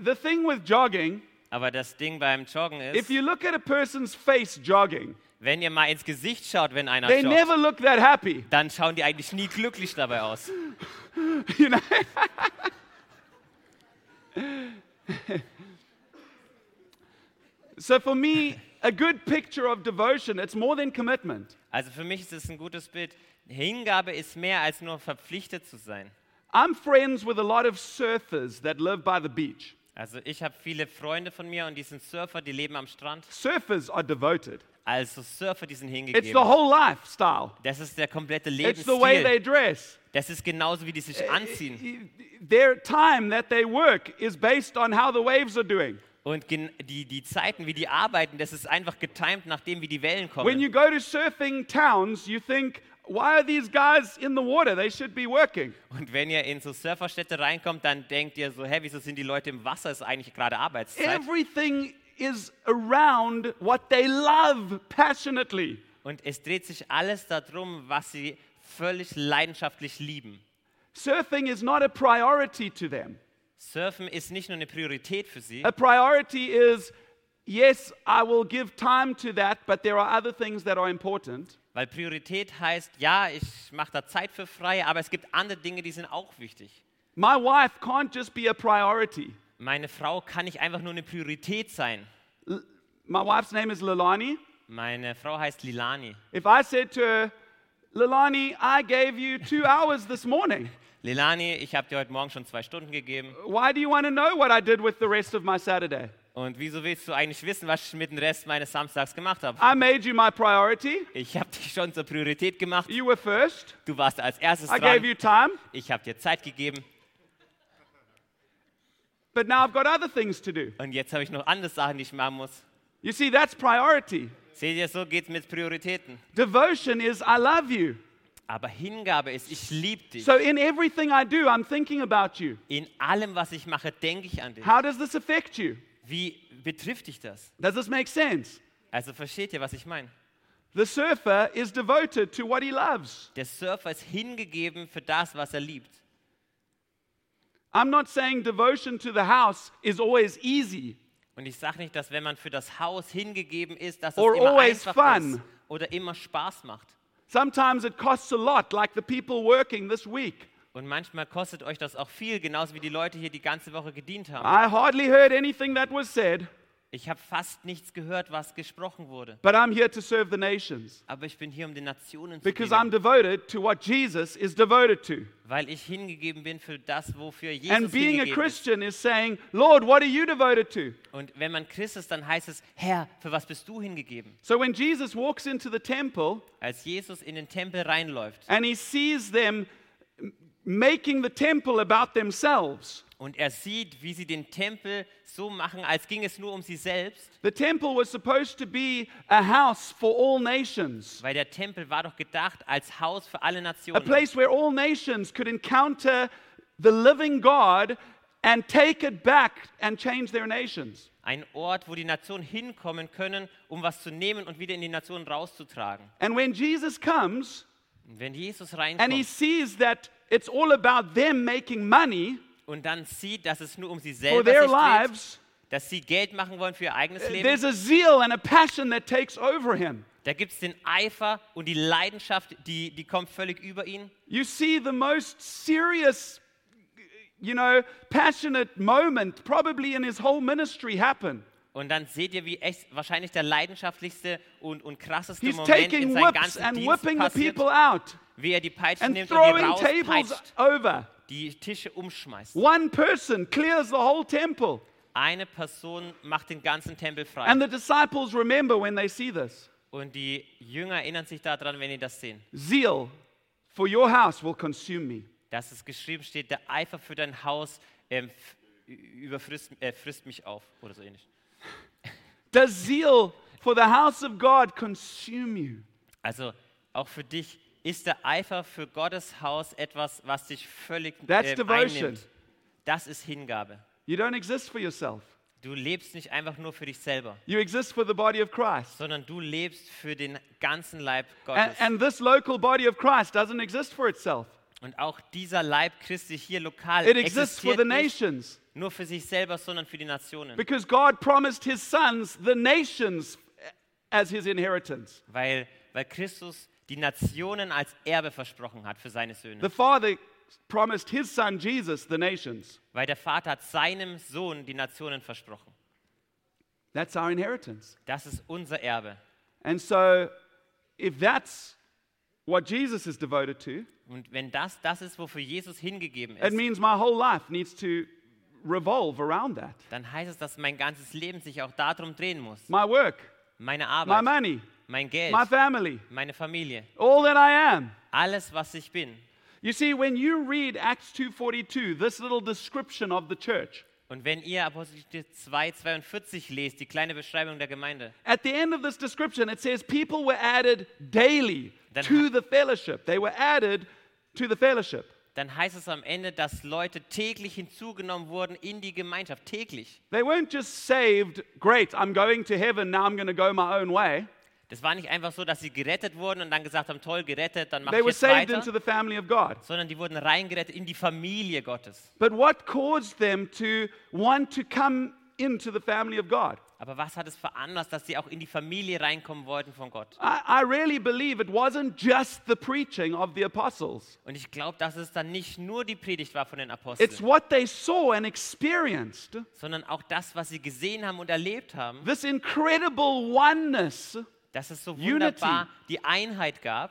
the thing with jogging, Aber das Ding beim Joggen if ist, you look at a person's face jogging, wenn ihr mal ins Gesicht schaut, wenn einer they joggt, never look that happy. dann schauen die eigentlich nie glücklich dabei aus. You know? so for me, a good picture of devotion, it's more than commitment. Also für mich ist es ein gutes Bild. Hingabe ist mehr als nur verpflichtet zu sein. I'm friends with a lot of surfers that live by the beach. Also ich habe viele Freunde von mir und die sind Surfer, die leben am Strand. Surfers are devoted. Also Surfer, die sind It's the hingegeben. whole lifestyle. Das ist der komplette It's the way they Lebensstil. dress. Das ist genauso, wie die sich anziehen. Their time that they work is based on how the waves are doing. Und die, die Zeiten, wie die arbeiten, das ist einfach getimed nach dem, wie die Wellen When kommen. you go to surfing towns, you think, why are these guys in the water? They should be working. Und wenn ihr in so Surferstädte reinkommt, dann denkt ihr so, hä, wieso sind die Leute im Wasser? Ist eigentlich gerade Arbeitszeit. Everything is around what they love passionately. Und es dreht sich alles darum, was sie völlig leidenschaftlich lieben. Surfing is not a priority to them. Surfen ist nicht nur eine Priorität für sie. A priority is, yes, I will give time to that, but there are other things that are important. Weil Priorität heißt, ja, ich mache da Zeit für frei, aber es gibt andere Dinge, die sind auch wichtig. My wife can't just be a priority. Meine Frau kann nicht einfach nur eine Priorität sein. My wife's name is Lilani. Meine Frau heißt Lilani. If I said to her, Lilani, I gave you two hours this morning. Lilani, ich habe dir heute Morgen schon zwei Stunden gegeben. Why do you want to know what I did with the rest of my Saturday? Und wieso willst du eigentlich wissen, was ich mit dem Rest meines Samstags gemacht habe? I made you my priority. Ich habe dich schon zur Priorität gemacht. You were first. Du warst als erstes I gave dran. you time. Ich habe dir Zeit gegeben. But now I've got other things to do. Und jetzt habe ich noch andere Sachen, die ich machen muss. You see, that's priority. Seht ihr, so geht's mit Prioritäten. Devotion is I love you. Aber Hingabe ist, ich liebe dich. So in everything I do, I'm thinking about you. In allem, was ich mache, denke ich an dich. How does this affect you? Wie betrifft dich das? Does this make sense? Also versteht ihr, was ich meine? The surfer is devoted to what he loves. Der Surfer ist hingegeben für das, was er liebt. I'm not saying devotion to the house is always easy. Und ich sage nicht, dass wenn man für das Haus hingegeben ist, dass es Or immer always einfach fun. ist oder immer Spaß macht. Sometimes it costs a lot, like the people working this week. Und manchmal kostet euch das auch viel, genauso wie die Leute hier die ganze Woche gedient haben. I hardly heard anything that was said, Ich habe fast nichts gehört, was gesprochen wurde. but I'm here to serve the nations Aber ich bin hier, um den Nationen zu because I'm dienen, devoted to what Jesus is devoted to. weil ich hingegeben bin für das, wofür And Jesus being a hingegeben ist. Christian is saying, Lord, what are you devoted to? Und wenn man Christ ist, dann heißt es, Herr, für was bist du hingegeben? So when Jesus walks into the temple Als Jesus in den Tempel reinläuft and he sees them making the temple about themselves, und er sieht, wie sie den Tempel so machen, als ging es nur um sie selbst, the temple was supposed to be a house for all nations, weil der Tempel war doch gedacht als Haus für alle a Nationen. place where all nations could encounter the living God and take it back and change their nations. Ein Ort, wo die Nationen hinkommen können, um was zu nehmen und wieder in die Nationen rauszutragen. And when Jesus comes Und wenn Jesus and he reinkommt sees that it's all about them making money und dann sieht, dass es nur um sie for selber their sich dreht, lives, dass sie Geld machen wollen für ihr eigenes Leben, there's a zeal and a passion that takes over him. da gibt es den Eifer und die Leidenschaft, die, die kommt völlig über ihn. You see the most serious you know, passionate moment, probably in his whole ministry, happen. Und dann seht ihr, wie echt wahrscheinlich der leidenschaftlichste und, und krasseste He's Moment in taking seinem whips ganzen and Dienst whipping the passiert, people out wie er die Peitsche and nimmt und die rauspeitscht, over. die Tische umschmeißt. One person clears the whole temple. Eine Person macht den ganzen Tempel frei. And the disciples remember when they see this. Und die Jünger erinnern sich daran, wenn die das sehen. Zeal for your house will consume me. Dass es geschrieben steht, der Eifer für dein Haus ähm, überfrisst, äh, frisst mich auf oder so ähnlich. Does zeal for the house of God consume you? Also auch für dich ist der Eifer für Gottes Haus etwas, was dich völlig That's ähm, devotion. einnimmt. Das ist Hingabe. You don't exist for yourself. Du lebst nicht einfach nur für dich selber, You exist for the body of Christ. sondern du lebst für den ganzen Leib And, Gottes. and this local body of Christ doesn't exist for itself. Und auch dieser Leib Christi hier lokal It exists for existiert the nicht nations nur für sich selber, sondern für die Nationen. because God promised his sons the nations as his inheritance. Weil, weil Christus die Nationen als Erbe versprochen hat für seine The Söhne. Father promised his son Jesus the nations. Weil der Vater hat seinem Sohn die Nationen versprochen. That's our inheritance. Das ist unser Erbe. And so, if that's what Jesus is devoted to, Und wenn das das ist, wofür Jesus hingegeben it ist, means my whole life needs to revolve around that. dann heißt es, dass mein ganzes Leben sich auch darum drehen muss. My work, Meine my Arbeit, money, mein Geld, my family, meine Familie, all that I am. alles, was ich bin. You see, when you read Acts 2:42, this little description of the church, Und wenn ihr Apostelgeschichte 2, 42 lest, die kleine Beschreibung der Gemeinde, at the end of this description, it says people were added daily Then to the fellowship. They were added to the fellowship. dann heißt es am Ende, dass Leute täglich hinzugenommen wurden in die Gemeinschaft. Täglich. They weren't just saved, great, I'm going to heaven, now I'm going to go my own way. Das war nicht einfach so, dass sie gerettet wurden und dann gesagt haben, toll, gerettet, dann mach They ich were jetzt saved weiter. into the family of God. Sondern die wurden reingerettet in die Familie Gottes. But what caused them to want to come into the family of God? Aber was hat es veranlasst, dass sie auch in die Familie reinkommen wollten von Gott? I, I really believe it wasn't just the preaching of the apostles, Und ich glaube, dass es dann nicht nur die Predigt war von den it's Aposteln, what they saw and experienced sondern auch das, was sie gesehen haben und erlebt haben, this incredible oneness. Dass es so Unity. wunderbar die Einheit gab.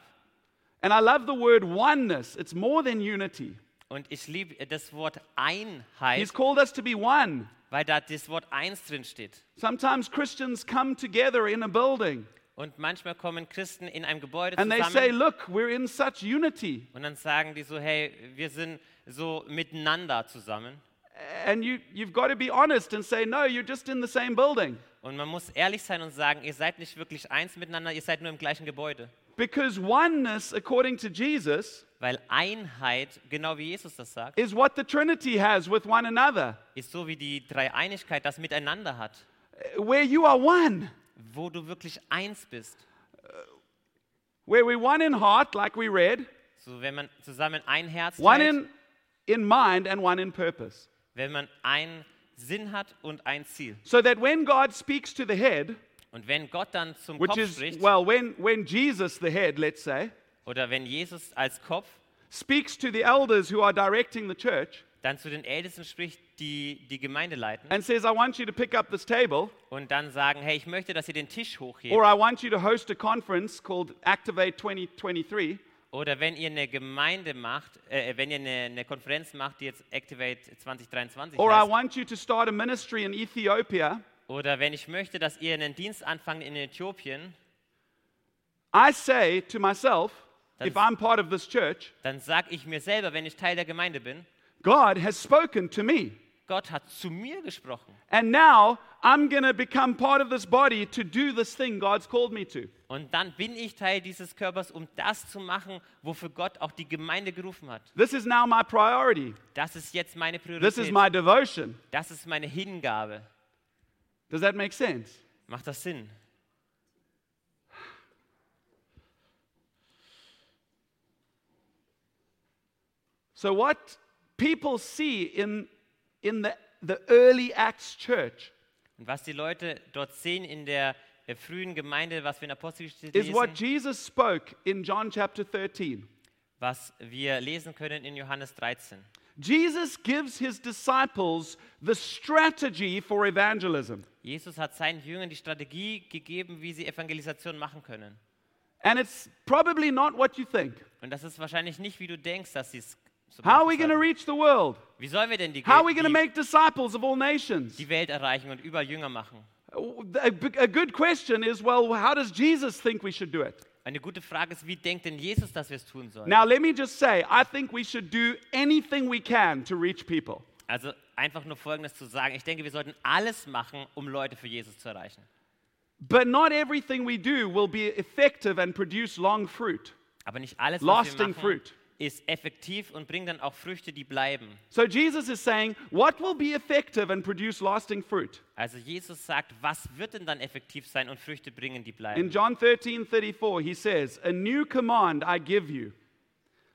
And I love the word oneness, it's more than unity. Und ich liebe das Wort Einheit, He's called us to be one. weil da das Wort eins drin steht. Sometimes Christians come together in a building Und manchmal kommen Christen in einem Gebäude and they say, Look, we're in such unity. und dann sagen die so, hey, wir sind so miteinander zusammen. And you, you've got to be honest and say, No, you're just in the same building. Und man muss ehrlich sein und sagen, ihr seid nicht wirklich eins miteinander, ihr seid nur im gleichen Gebäude. Because oneness, according to Jesus, Weil Einheit, genau wie Jesus das sagt, is what the Trinity has with one another, ist so wie die Dreieinigkeit das miteinander hat, where you are one, wo du wirklich eins bist. where we're one in heart, like we read, So wenn man zusammen ein Herz one teilt, in, in mind, and one in purpose. wenn man einen Sinn hat und ein Ziel. So that when God speaks to the head, Und wenn Gott dann zum which Kopf is, spricht, well, when, when Jesus, the head, let's say, oder wenn Jesus als Kopf speaks to the elders who are directing the church dann zu den Ältesten spricht, die die Gemeinde leiten, and says, I want you to pick up this table, und dann sagen, hey, ich möchte, dass ihr den Tisch hochhebt, or I want you to host a conference called Activate 2023, oder wenn ihr eine Gemeinde macht, äh, wenn ihr eine, eine Konferenz macht, die jetzt Activate 2023 or I heißt, want you to start a ministry in Ethiopia, oder wenn ich möchte, dass ihr einen Dienst anfangt in Äthiopien, I say to myself, Dann- if I'm part of this church, dann sage ich mir selber, wenn ich Teil der Gemeinde bin, God has spoken to me. Gott hat zu mir gesprochen. And now I'm going to become part of this body to do this thing God's called me to. Und dann bin ich Teil dieses Körpers, um das zu machen, wofür Gott auch die Gemeinde gerufen hat. This is now my priority. Das ist jetzt meine Priorität. This is my devotion. Das ist meine Hingabe. Does that make sense? Macht das Sinn? So, what people see in, in the, the early Acts church Und was die Leute dort sehen in der frühen Gemeinde, was wir in Apostelgeschichte is what lesen, Jesus spoke in John chapter 13. was wir lesen können in Johannes 13. Jesus gives his disciples the strategy for evangelism. Jesus hat seinen Jüngern die Strategie gegeben, wie sie Evangelisation machen können. And it's probably not what you think. Und das ist wahrscheinlich nicht, wie du denkst, dass sie es How are we going to sollen. reach the world? Wie sollen wir denn die, How are we going to make disciples of all nations? die Welt erreichen und überall Jünger machen? A, a good question is well, how does Jesus think we should do it? Eine gute Frage ist, wie denkt denn Jesus, dass wir es tun sollen? Now, let me just say, I think we should do anything we can to reach people. Also einfach nur Folgendes zu sagen. Ich denke, wir sollten alles machen, um Leute für Jesus zu erreichen. But not everything we do will be effective and produce long fruit. Aber nicht alles, was Lasting wir machen, fruit. Ist effektiv und bringt dann auch Früchte, die bleiben. So Jesus is saying, what will be effective and produce lasting fruit? Also Jesus sagt, was wird denn dann effektiv sein und Früchte bringen, die In bleiben? John 13 34, he says, A new command I give you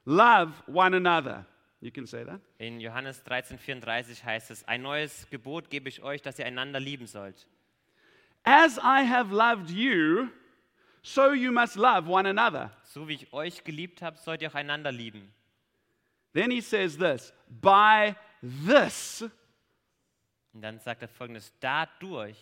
love one another. You can say that. In Johannes 13,34 heißt es, ein neues Gebot gebe ich euch, dass ihr einander lieben sollt. As I have loved you, so you must love one another. So wie ich euch geliebt habe, sollt ihr auch einander lieben. Then he says this By this Und dann sagt er folgendes, dadurch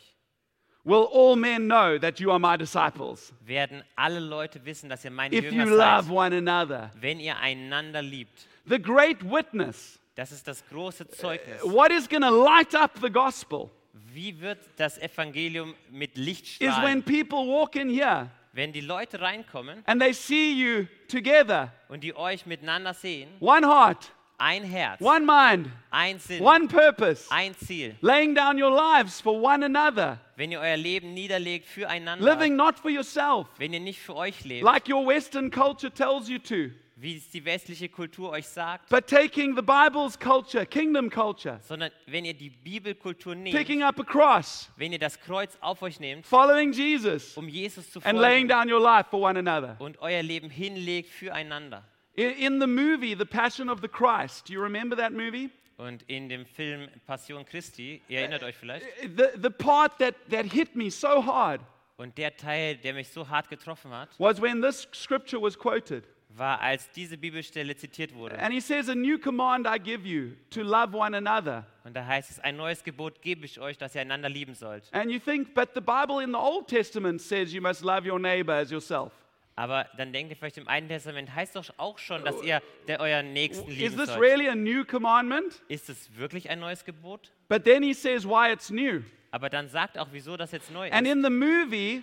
will all men know that you are my disciples, werden alle Leute wissen, dass ihr meine if you Jünger love seid, one another. wenn ihr einander liebt. The great witness. Das ist das große Zeugnis. What is going to light up the gospel Wie wird das Evangelium mit Licht is when strahlen? people walk in here Wenn die Leute reinkommen and they see you together, und die euch miteinander sehen, one heart, ein Herz, one mind, ein Sinn, one purpose, ein Ziel. laying down your lives for one another, Wenn ihr euer Leben niederlegt füreinander, living not for yourself, wenn ihr nicht für euch lebt, like your Western culture tells you to, wie es die westliche Kultur euch sagt, but taking the Bible's culture, kingdom culture, sondern wenn ihr die Bibelkultur nehmt, picking up a cross, wenn ihr das Kreuz auf euch nehmt, following Jesus, um Jesus zu and laying folgen down your life for one another. und euer Leben hinlegt füreinander. In, in the movie, The Passion of the Christ, do you remember that movie? Und in dem Film Passion Christi, ihr erinnert euch vielleicht, The, the part that, that hit me so hard und der Teil, der mich so hart getroffen hat, was when this scripture was quoted. War, als diese Bibelstelle zitiert wurde. And he says, A new command I give you to love one another. Und da heißt es, ein neues Gebot gebe ich euch, dass ihr einander lieben sollt. And you think, but the Bible in the Old Testament says you must love your neighbor as yourself. Aber dann denkt ihr vielleicht, im Alten Testament heißt doch auch schon, dass ihr der euren Nächsten Is lieben this sollt. really a new commandment? Ist es wirklich ein neues Gebot? But then he says why it's new. Aber dann sagt auch, wieso das jetzt neu And ist. in the movie,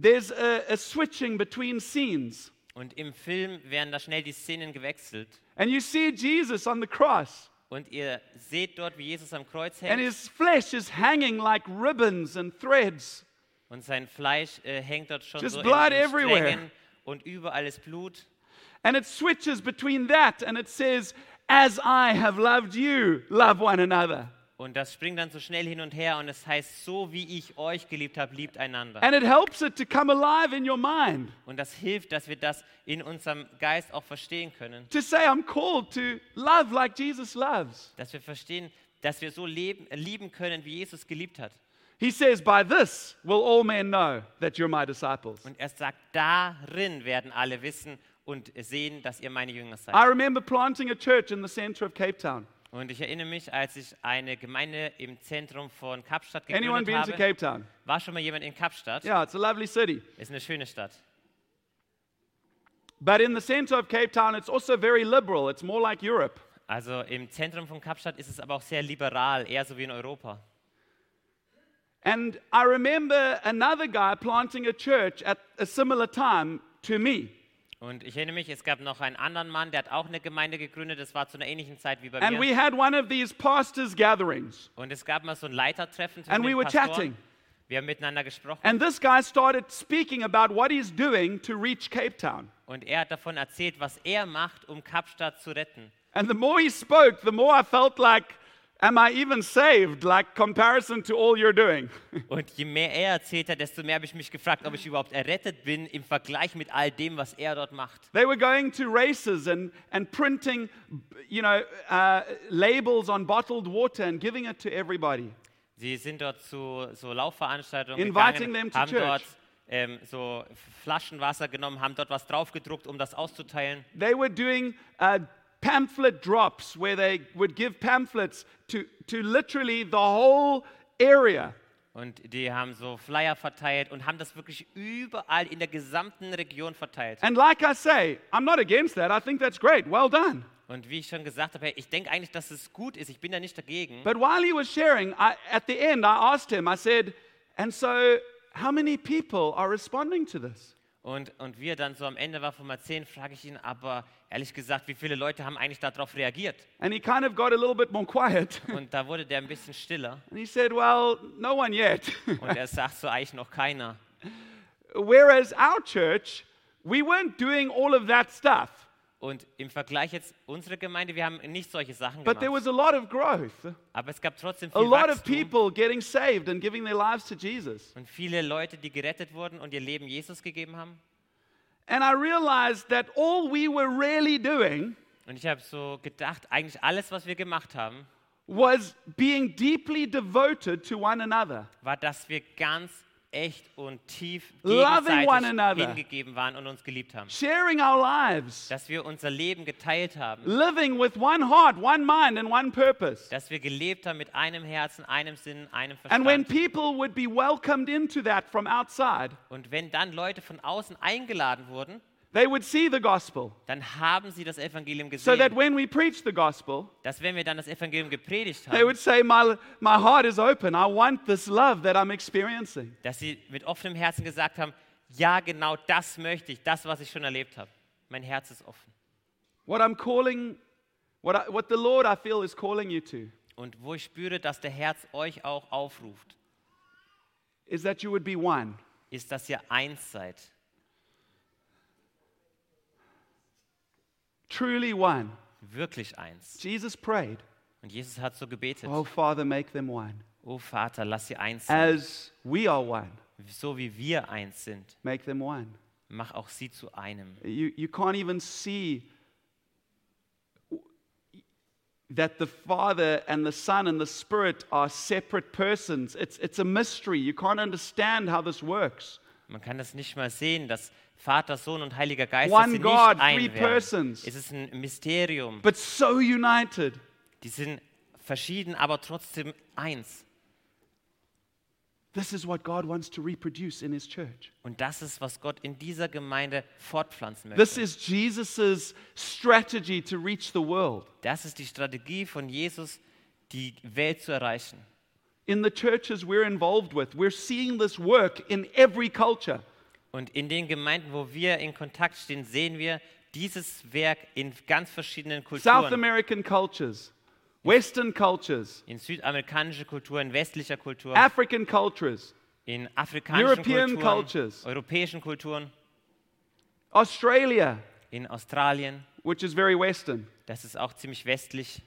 there's a, a switching between scenes. Und im Film werden da schnell die Szenen gewechselt. And you see Jesus on the cross, Und ihr seht dort, wie Jesus am Kreuz and hängt his flesh is hanging like ribbons and threads. und sein Fleisch äh, hängt dort schon Just so blood in everywhere. Strängen und überall ist Blut. And it switches between that and it says, As I have loved you, love one another. Und das springt dann so schnell hin und her und es heißt, so wie ich euch geliebt habe, liebt einander. And it helps it to come alive in your mind. Und das hilft, dass wir das in unserem Geist auch verstehen können. To say, I'm called to love like Jesus loves. Dass wir verstehen, dass wir so leben, lieben können, wie Jesus geliebt hat. He says, By this will all men know that you're my disciples. Und er sagt, darin werden alle wissen und sehen, dass ihr meine Jünger seid. I remember planting a church in the center of Cape Town. Und ich erinnere mich, als ich eine Gemeinde im Zentrum von Kapstadt Anyone gegründet been to habe. Cape Town? War schon mal jemand in Kapstadt? Yeah, it's a lovely city. Ist eine schöne Stadt. But in the center of Cape Town, it's also very liberal. It's more like Europe. Also im Zentrum von Kapstadt ist es aber auch sehr liberal, eher so wie in Europa. And I remember another guy planting a church at a similar time to me. Und ich erinnere mich, es gab noch einen anderen Mann, der hat auch eine Gemeinde gegründet. Das war zu einer ähnlichen Zeit wie bei And mir. we had one of these pastors' gatherings. Und es gab mal so ein Leitertreffen zwischen And we den were Pastoren. chatting. Wir haben miteinander gesprochen And this guy started speaking about what he's doing to reach Cape Town. und er hat davon erzählt, was er macht, um Kapstadt zu retten. And the more he spoke, the more I felt like, am I even saved? Like comparison to all you're doing. Und je mehr er erzählt hat, desto mehr habe ich mich gefragt, ob ich überhaupt errettet bin im Vergleich mit all dem, was er dort macht. They were going to races and, and printing, you know, uh, labels on bottled water and giving it to everybody. Sie sind dort zu so Laufveranstaltungen Inviting gegangen, them to haben church. dort ähm, so Flaschen Wasser genommen, haben dort was draufgedruckt, um das auszuteilen. They were doing uh, pamphlet drops where they would give pamphlets to, to literally the whole area. Und die haben so Flyer verteilt und haben das wirklich überall in der gesamten Region verteilt. And like I say, I'm not against that. I think that's great. Well done. Und wie ich schon gesagt habe, hey, ich denke eigentlich, dass es gut ist. Ich bin da nicht dagegen. But while he was sharing, I, at the end, I asked him, I said, and so how many people are responding to this? Und, und wie er dann so am Ende war vom Erzählen, frage ich ihn, aber ehrlich gesagt, wie viele Leute haben eigentlich darauf reagiert? And he kind of got a little bit more quiet. Und da wurde der ein bisschen stiller. And he said, well, no one yet. Und er sagt so eigentlich noch keiner. Whereas our church, we weren't doing all of that stuff, Und im Vergleich jetzt unsere Gemeinde, wir haben nicht solche Sachen but there gemacht. was a lot of growth, Aber es gab trotzdem a viel lot of Wachstum people getting saved and giving their lives to Jesus. und viele Leute, die gerettet wurden und ihr Leben Jesus gegeben haben. And I realized that all we were really doing Und ich habe so gedacht, eigentlich alles, was wir gemacht haben, was being deeply devoted to one another. war, dass wir ganz echt und tief gegenseitig hingegeben waren und uns geliebt haben. sharing our lives, Dass wir unser Leben geteilt haben. living with one heart, one mind, and one purpose. Dass wir gelebt haben mit einem Herzen, einem Sinn, einem And when Verstand. people would be welcomed into that from outside, Und wenn dann Leute von außen eingeladen wurden, they would see the gospel. dann haben sie das Evangelium So that gesehen. when we preach the gospel, Dass wenn wir dann das Evangelium gepredigt they haben, would say, My, my heart is open. I want this love that I'm experiencing. dass sie mit offenem Herzen gesagt haben, ja, genau das möchte ich, das, was ich schon erlebt habe. Mein Herz ist offen. What I'm calling, what, I, what the Lord I feel is calling you to, Und wo ich spüre, dass der Herz euch auch aufruft, is that you would be one. ist, dass ihr eins seid. Truly one. Wirklich eins. Jesus prayed, Und Jesus hat so gebetet. Oh Father, make them one. Oh Vater, lass sie eins sein. As we are one, So wie wir eins sind, make them one. mach auch sie zu einem. You, you can't even see that the Father and the Son and the Spirit are separate persons. It's, it's a mystery. You can't understand how this works. Man kann das nicht mal sehen, dass Vater, Sohn und Heiliger Geist One sie God, nicht ein three werden. persons. Es ist ein Mysterium. But so united. Die sind verschieden, aber trotzdem eins. This is what God wants to reproduce in His church. Und das ist, was Gott in dieser Gemeinde fortpflanzen This möchte. is Jesus' strategy to reach the world. Das ist die Strategie von Jesus, die Welt zu erreichen. In the churches we're involved with, we're seeing this work in every culture. Und in den Gemeinden, wo wir in Kontakt stehen, sehen wir dieses Werk in ganz verschiedenen South Kulturen. American cultures, Western cultures, In südamerikanischer Kultur, in westlicher Kultur, African cultures, in afrikanischen European Kulturen, cultures. europäischen Kulturen, Australia, in Australien. which is very Western. Das ist auch ziemlich westlich.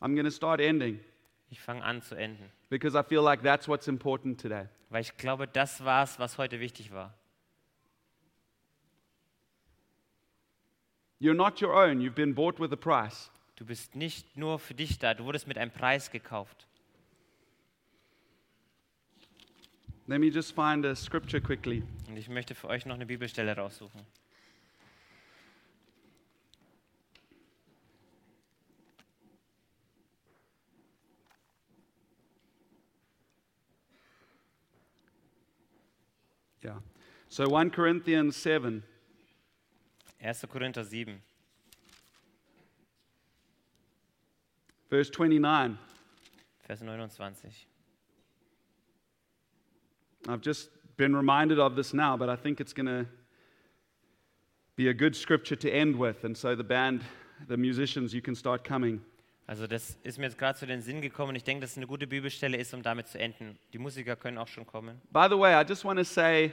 I'm going to start ending Ich fange an zu enden, because I feel like that's what's important today. weil ich glaube, das war es, was heute wichtig war. You're not your own, you've been bought with a price. Du bist nicht nur für dich da, du wurdest mit einem Preis gekauft. Let me just find a scripture quickly. Und ich möchte für euch noch eine Bibelstelle raussuchen. Yeah. So 1 Corinthians 7, 1. Korinther 7, verse 29. Vers 29. I've just been reminded of this now, but I think it's going to be a good scripture to end with. And so the band, the musicians, you can start coming. Also das ist mir jetzt gerade zu den Sinn gekommen. Ich denke, dass es eine gute Bibelstelle ist, um damit zu enden. Die Musiker können auch schon kommen. By the way, I just want to say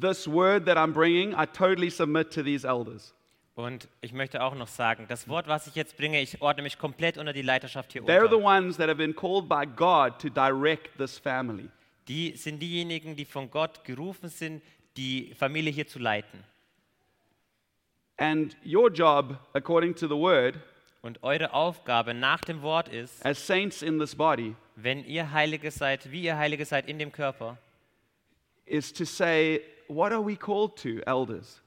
this word that I'm bringing, I totally submit to these elders. Und ich möchte auch noch sagen, das Wort, was ich jetzt bringe, ich ordne mich komplett unter die Leiterschaft hier They're the unter. ones that have been called by God to direct this family. Die sind diejenigen, die von Gott gerufen sind, die Familie hier zu leiten. And your job, according to the word, Und eure Aufgabe nach dem Wort ist, as saints in this body, wenn ihr Heilige seid, wie ihr Heilige seid in dem Körper, is to say, what are we called to, elders?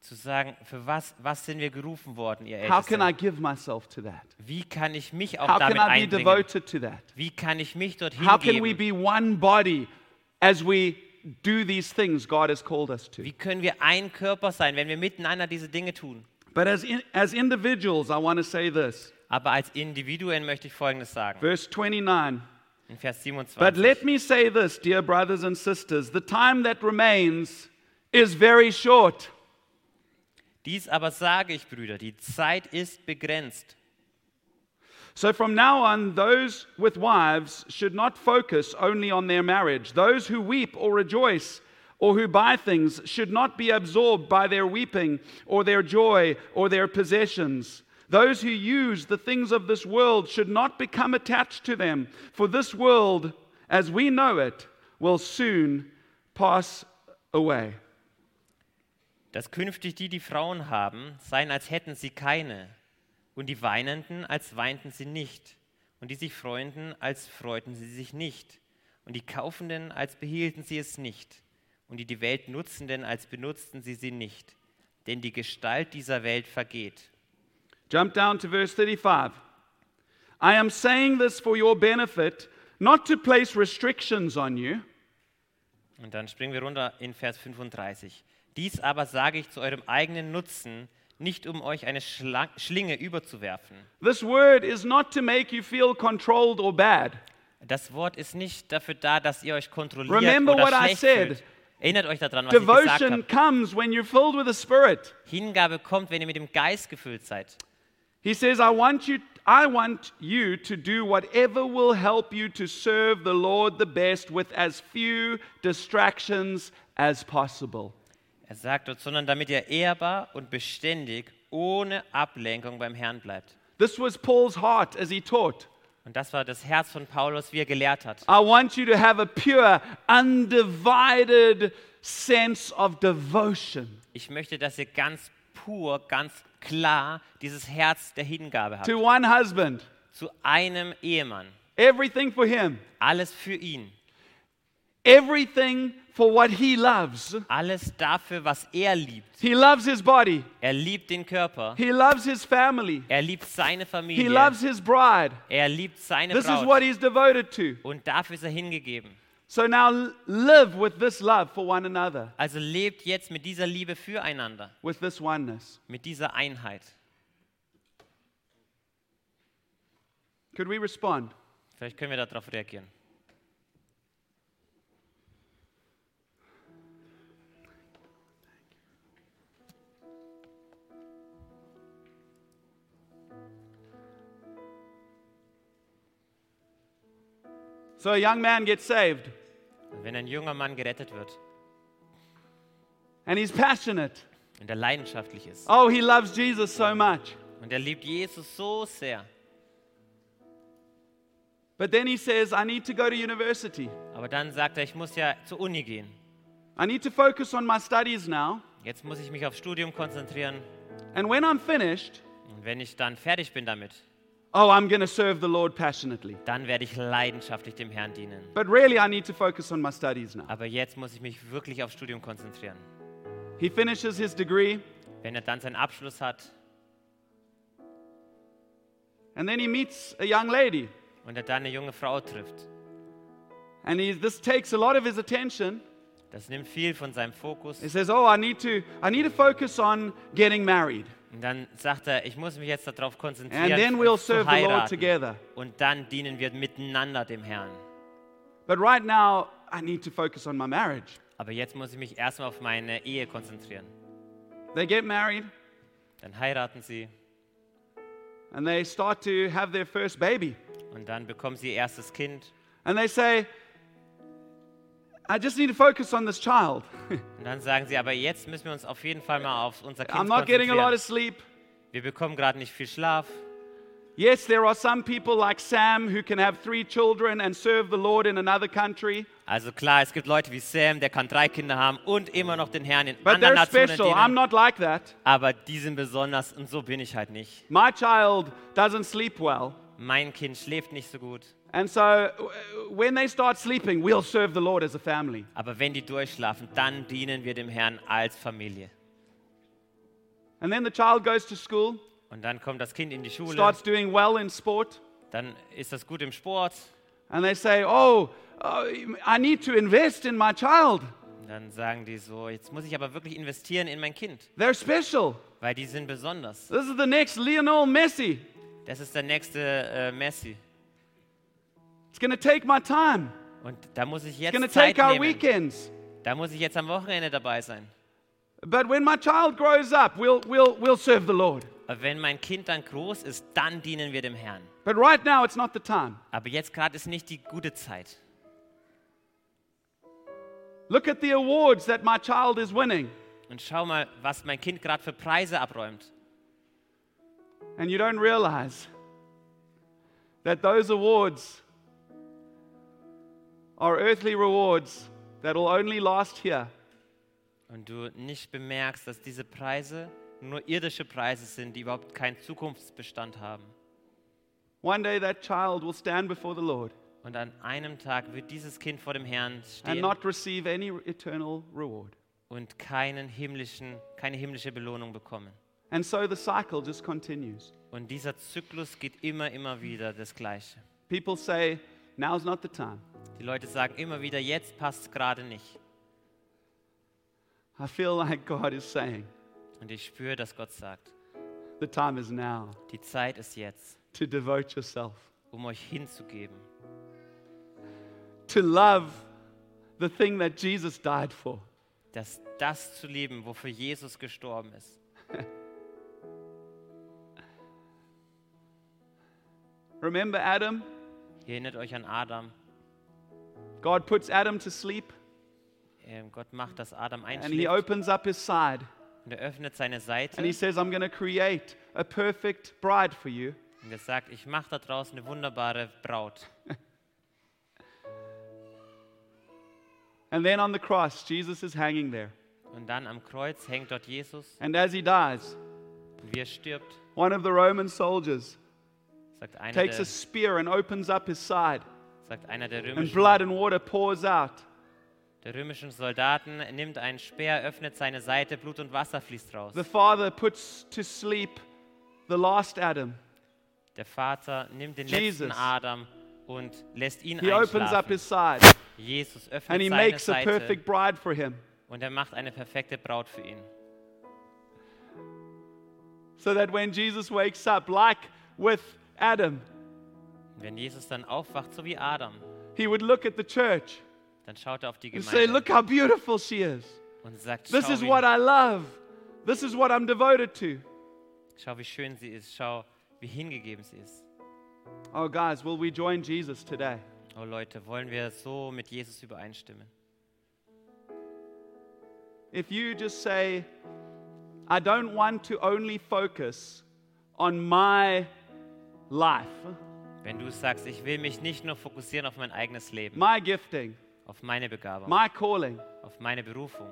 Zu sagen, für was, was sind wir gerufen worden, ihr How can I Ältesten? give myself to that? Wie kann ich mich auch How can damit I be einbringen? devoted to that? Wie kann ich mich dorthin How can we geben? be one body as we do these things God has called us to? Wie können wir ein Körper sein, wenn wir miteinander diese Dinge tun? But as, in, as individuals, I want to say this. Aber als Individuen möchte ich Folgendes sagen. Verse 29. In Vers 27. But let me say this, dear brothers and sisters the time that remains is very short. Dies aber sage ich, Brüder, die Zeit ist begrenzt. So from now on, those with wives should not focus only on their marriage. Those who weep or rejoice or who buy things should not be absorbed by their weeping or their joy or their possessions. Those who use the things of this world should not become attached to them, for this world, as we know it, will soon pass away. Dass künftig die, die Frauen haben, seien, als hätten sie keine. Und die Weinenden, als weinten sie nicht. Und die sich freunden, als freuten sie sich nicht. Und die Kaufenden, als behielten sie es nicht. Und die die Welt Nutzenden, als benutzten sie sie nicht. Denn die Gestalt dieser Welt vergeht. Jump down to verse 35. I am saying this for your benefit, not to place restrictions on you. Und dann springen wir runter in Vers 35. Dies aber sage ich zu eurem eigenen Nutzen, nicht um euch eine Schla Schlinge überzuwerfen. This word is not to make you feel controlled or bad. Das Wort ist nicht dafür da, dass ihr euch kontrolliert Remember oder what I said. fühlt. Erinnert euch daran, was ich gesagt Devotion habe. comes when you're filled with the Spirit. Hingabe kommt, wenn ihr mit dem Geist gefüllt seid. He says, I want you, I want you to do whatever will help you to serve the Lord the best with as few distractions as possible. Er sagt dort, sondern damit ihr ehrbar und beständig, ohne Ablenkung beim Herrn bleibt. This was Paul's heart as he taught. Und das war das Herz von Paulus, wie er gelehrt hat. I want you to have a pure, undivided sense of devotion Ich möchte, dass ihr ganz pur, ganz klar dieses Herz der Hingabe habt. to one husband, Zu einem Ehemann. everything for him, Alles für ihn. everything for what he loves. Alles dafür, was er liebt. He loves his body, Er liebt den Körper. he loves his family, Er liebt seine he Familie. loves his bride. Er liebt seine This is what he's devoted to. Und dafür ist er hingegeben. So now live with this love for one another, Also lebt jetzt mit dieser Liebe füreinander, with this oneness. mit dieser Einheit. Could we respond? Vielleicht können wir darauf reagieren. So a young man gets saved, Wenn ein junger Mann gerettet wird and he's passionate. und er leidenschaftlich ist Oh, he loves Jesus so much. und er liebt Jesus so sehr, But then he says, I need to go to university. aber dann sagt er, ich muss ja zur Uni gehen. I need to focus on my studies now. Jetzt muss ich mich aufs Studium konzentrieren And when I'm finished, und wenn ich dann fertig bin damit, oh, I'm going to serve the Lord passionately. dann werde ich leidenschaftlich dem Herrn dienen. But really, I need to focus on my studies now. Aber jetzt muss ich mich wirklich aufs Studium konzentrieren. He finishes his degree, Wenn er dann seinen Abschluss hat and then he meets a young lady. und er dann eine junge Frau trifft, And he, this takes a lot of his attention. das nimmt viel von seinem Fokus. He says, Oh, I need to, I need to focus on getting married. Und dann sagt er, ich muss mich jetzt darauf And konzentrieren, then we'll zu serve the Lord heiraten. together. Und dann dienen wir miteinander dem Herrn. But right now, I need to focus on my marriage. Aber jetzt muss ich mich erstmal auf meine Ehe konzentrieren. They get married, Dann heiraten sie and they start to have their first baby. und dann bekommen sie ihr erstes Kind. And they say, I just need to focus on this child. Und dann sagen sie, aber jetzt müssen wir uns auf jeden Fall mal auf unser I'm Kind not getting a lot konzentrieren. of sleep. Wir bekommen gerade nicht viel Schlaf. Yes, there are some people like Sam who can have three children and serve the Lord in another country, Also klar, es gibt Leute wie Sam, der kann drei Kinder haben und immer noch den Herrn in but anderen they're Nationen special. I'm dienen. not like that. Aber die sind besonders und so bin ich halt nicht. My child doesn't sleep well, Mein Kind schläft nicht so gut And so uh, when they start sleeping, we'll serve the Lord as a family. Aber wenn die durchschlafen, dann dienen wir dem Herrn als Familie. And then the child goes to school, Und dann kommt das Kind in die Schule, starts doing well in sport, dann ist das gut im Sport. and they say, Oh, uh, I need to invest in my child. Und dann sagen die so, jetzt muss ich aber wirklich investieren in mein Kind, They're special. weil die sind besonders. This is the next Lionel Messi. Das ist der nächste äh, Messi. It's to take my time. Und da muss ich It's jetzt to Zeit take our nehmen. weekends. Da muss ich jetzt am Wochenende dabei sein. But when my child grows up, we'll, we'll, we'll serve the Lord. Aber wenn mein Kind dann groß ist, dann dienen wir dem Herrn. But right now, it's not the time. Aber jetzt gerade ist nicht die gute Zeit. Look at the awards that my child is winning. Und schau mal, was mein Kind gerade für Preise abräumt. And you don't realize that those awards are earthly rewards that will only last here. Und du nicht bemerkst, dass diese Preise nur irdische Preise sind, die überhaupt keinen Zukunftsbestand haben. One day, that child will stand before the Lord Und an einem Tag wird dieses Kind vor dem Herrn and stehen not receive any eternal reward. und keinen himmlischen, keine himmlische Belohnung bekommen. And so the cycle just continues. Und dieser Zyklus geht immer, immer wieder das Gleiche. People say, Now's not the time. Die Leute sagen immer wieder, jetzt passt es gerade nicht. I feel like God is saying, Und ich spüre, dass Gott sagt, The time is now die Zeit ist jetzt, to devote yourself, um euch hinzugeben, to love the thing that Jesus died for. das, das zu lieben, wofür Jesus gestorben ist. Remember Adam? Ihr erinnert euch an Adam. God puts Adam to sleep Ähm, Gott macht, dass Adam and he opens up his side und er öffnet seine Seite and he says, I'm going to create a perfect bride for you. und er sagt, ich mache da draußen eine wunderbare Braut. And then on the cross, Jesus is hanging there. Und dann am Kreuz hängt dort Jesus. And as he dies, Wie er stirbt, one of the Roman soldiers takes a spear and opens up his side, sagt einer der, and römischen, blood and water pours out. der römischen Soldaten, nimmt einen Speer, öffnet seine Seite, Blut und Wasser fließt raus. The Father puts to sleep the last Adam. Der Vater nimmt den Jesus. letzten Adam und lässt ihn He opens up einschlafen. his side Jesus and öffnet he seine makes a Seite perfect bride for him und er macht eine perfekte Braut für ihn. so that when Jesus wakes up, like with Adam, Wenn Jesus dann aufwacht, so wie Adam, he would look at the church dann schaut er auf die and say, Gemeinde Look how beautiful she is. und sagt, This schau is wie, what I love. This is what I'm devoted to. schau wie schön sie ist, schau wie hingegeben sie ist. Oh, guys, will we join Jesus today? Oh Leute, wollen wir so mit Jesus übereinstimmen? If you just say, I don't want to only focus on my life, Wenn du sagst, ich will mich nicht nur fokussieren auf mein eigenes Leben, my gifting, auf meine Begabung, my calling, auf meine Berufung,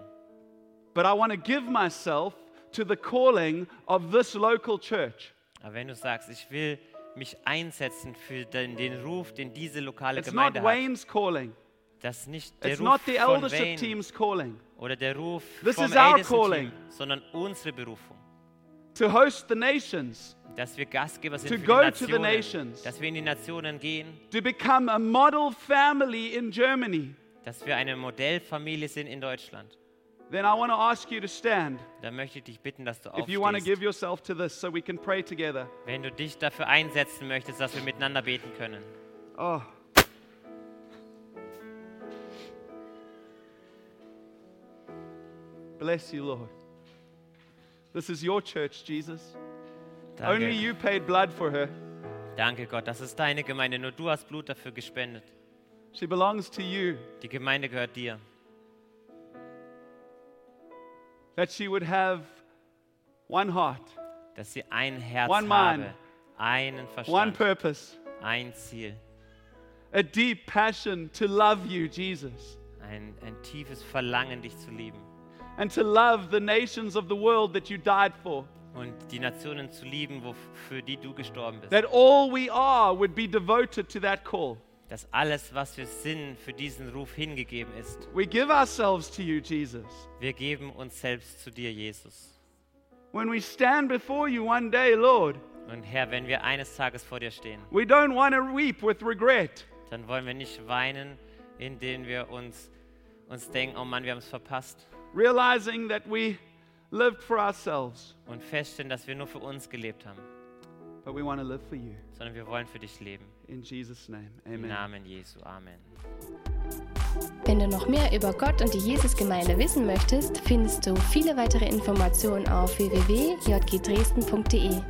but I want to give myself to the calling of this local church. aber wenn du sagst, ich will mich einsetzen für den, den Ruf, den diese lokale It's not Gemeinde hat, Wayne's calling. das ist nicht der It's Ruf not the von eldership Wayne team's calling. oder der Ruf This vom is our Ältesten calling. Team, sondern unsere Berufung. To host the nations, Dass wir Gastgeber sind To für go die to the Nationen, nations. dass wir in die Nationen gehen, to become a model family in Germany, dass wir eine Modellfamilie sind in Deutschland. then I want to ask you to stand Dann möchte ich dich bitten, dass du if you want to aufstehst, give yourself to this so we can pray together. wenn du dich dafür einsetzen möchtest, dass wir miteinander beten können. Oh. Bless you, Lord. This is your church, Jesus. Only Danke, you paid blood for her. danke Gott, das ist deine Gemeinde. Nur du hast Blut dafür gespendet. She belongs to you. Die Gemeinde gehört dir. That she would have one heart, Dass sie ein Herz One habe, mind. einen one Verstand, purpose, ein Ziel, a deep passion to love you, Jesus, ein, ein tiefes Verlangen, dich zu lieben and to love the nations of the world that you died for. und die Nationen zu lieben, wo, für die du gestorben bist. That all we are would be devoted to that call. dass alles, was wir sind, für diesen Ruf hingegeben ist. We give ourselves to you, Jesus. Wir geben uns selbst zu dir, Jesus. When we stand before you one day, Lord, Und Herr, wenn wir eines Tages vor dir stehen, we don't want to weep with regret. dann wollen wir nicht weinen, indem wir uns, uns denken, oh Mann, wir haben es verpasst. Realizing that we lived for ourselves, Und feststellen, dass wir nur für uns gelebt haben, but we want to live for you. sondern wir wollen für dich leben. In Jesus' name, Im amen. Namen Jesu. Amen. Wenn du noch mehr über Gott und die Jesusgemeinde wissen möchtest, findest du viele weitere Informationen auf www.jgdresden.de.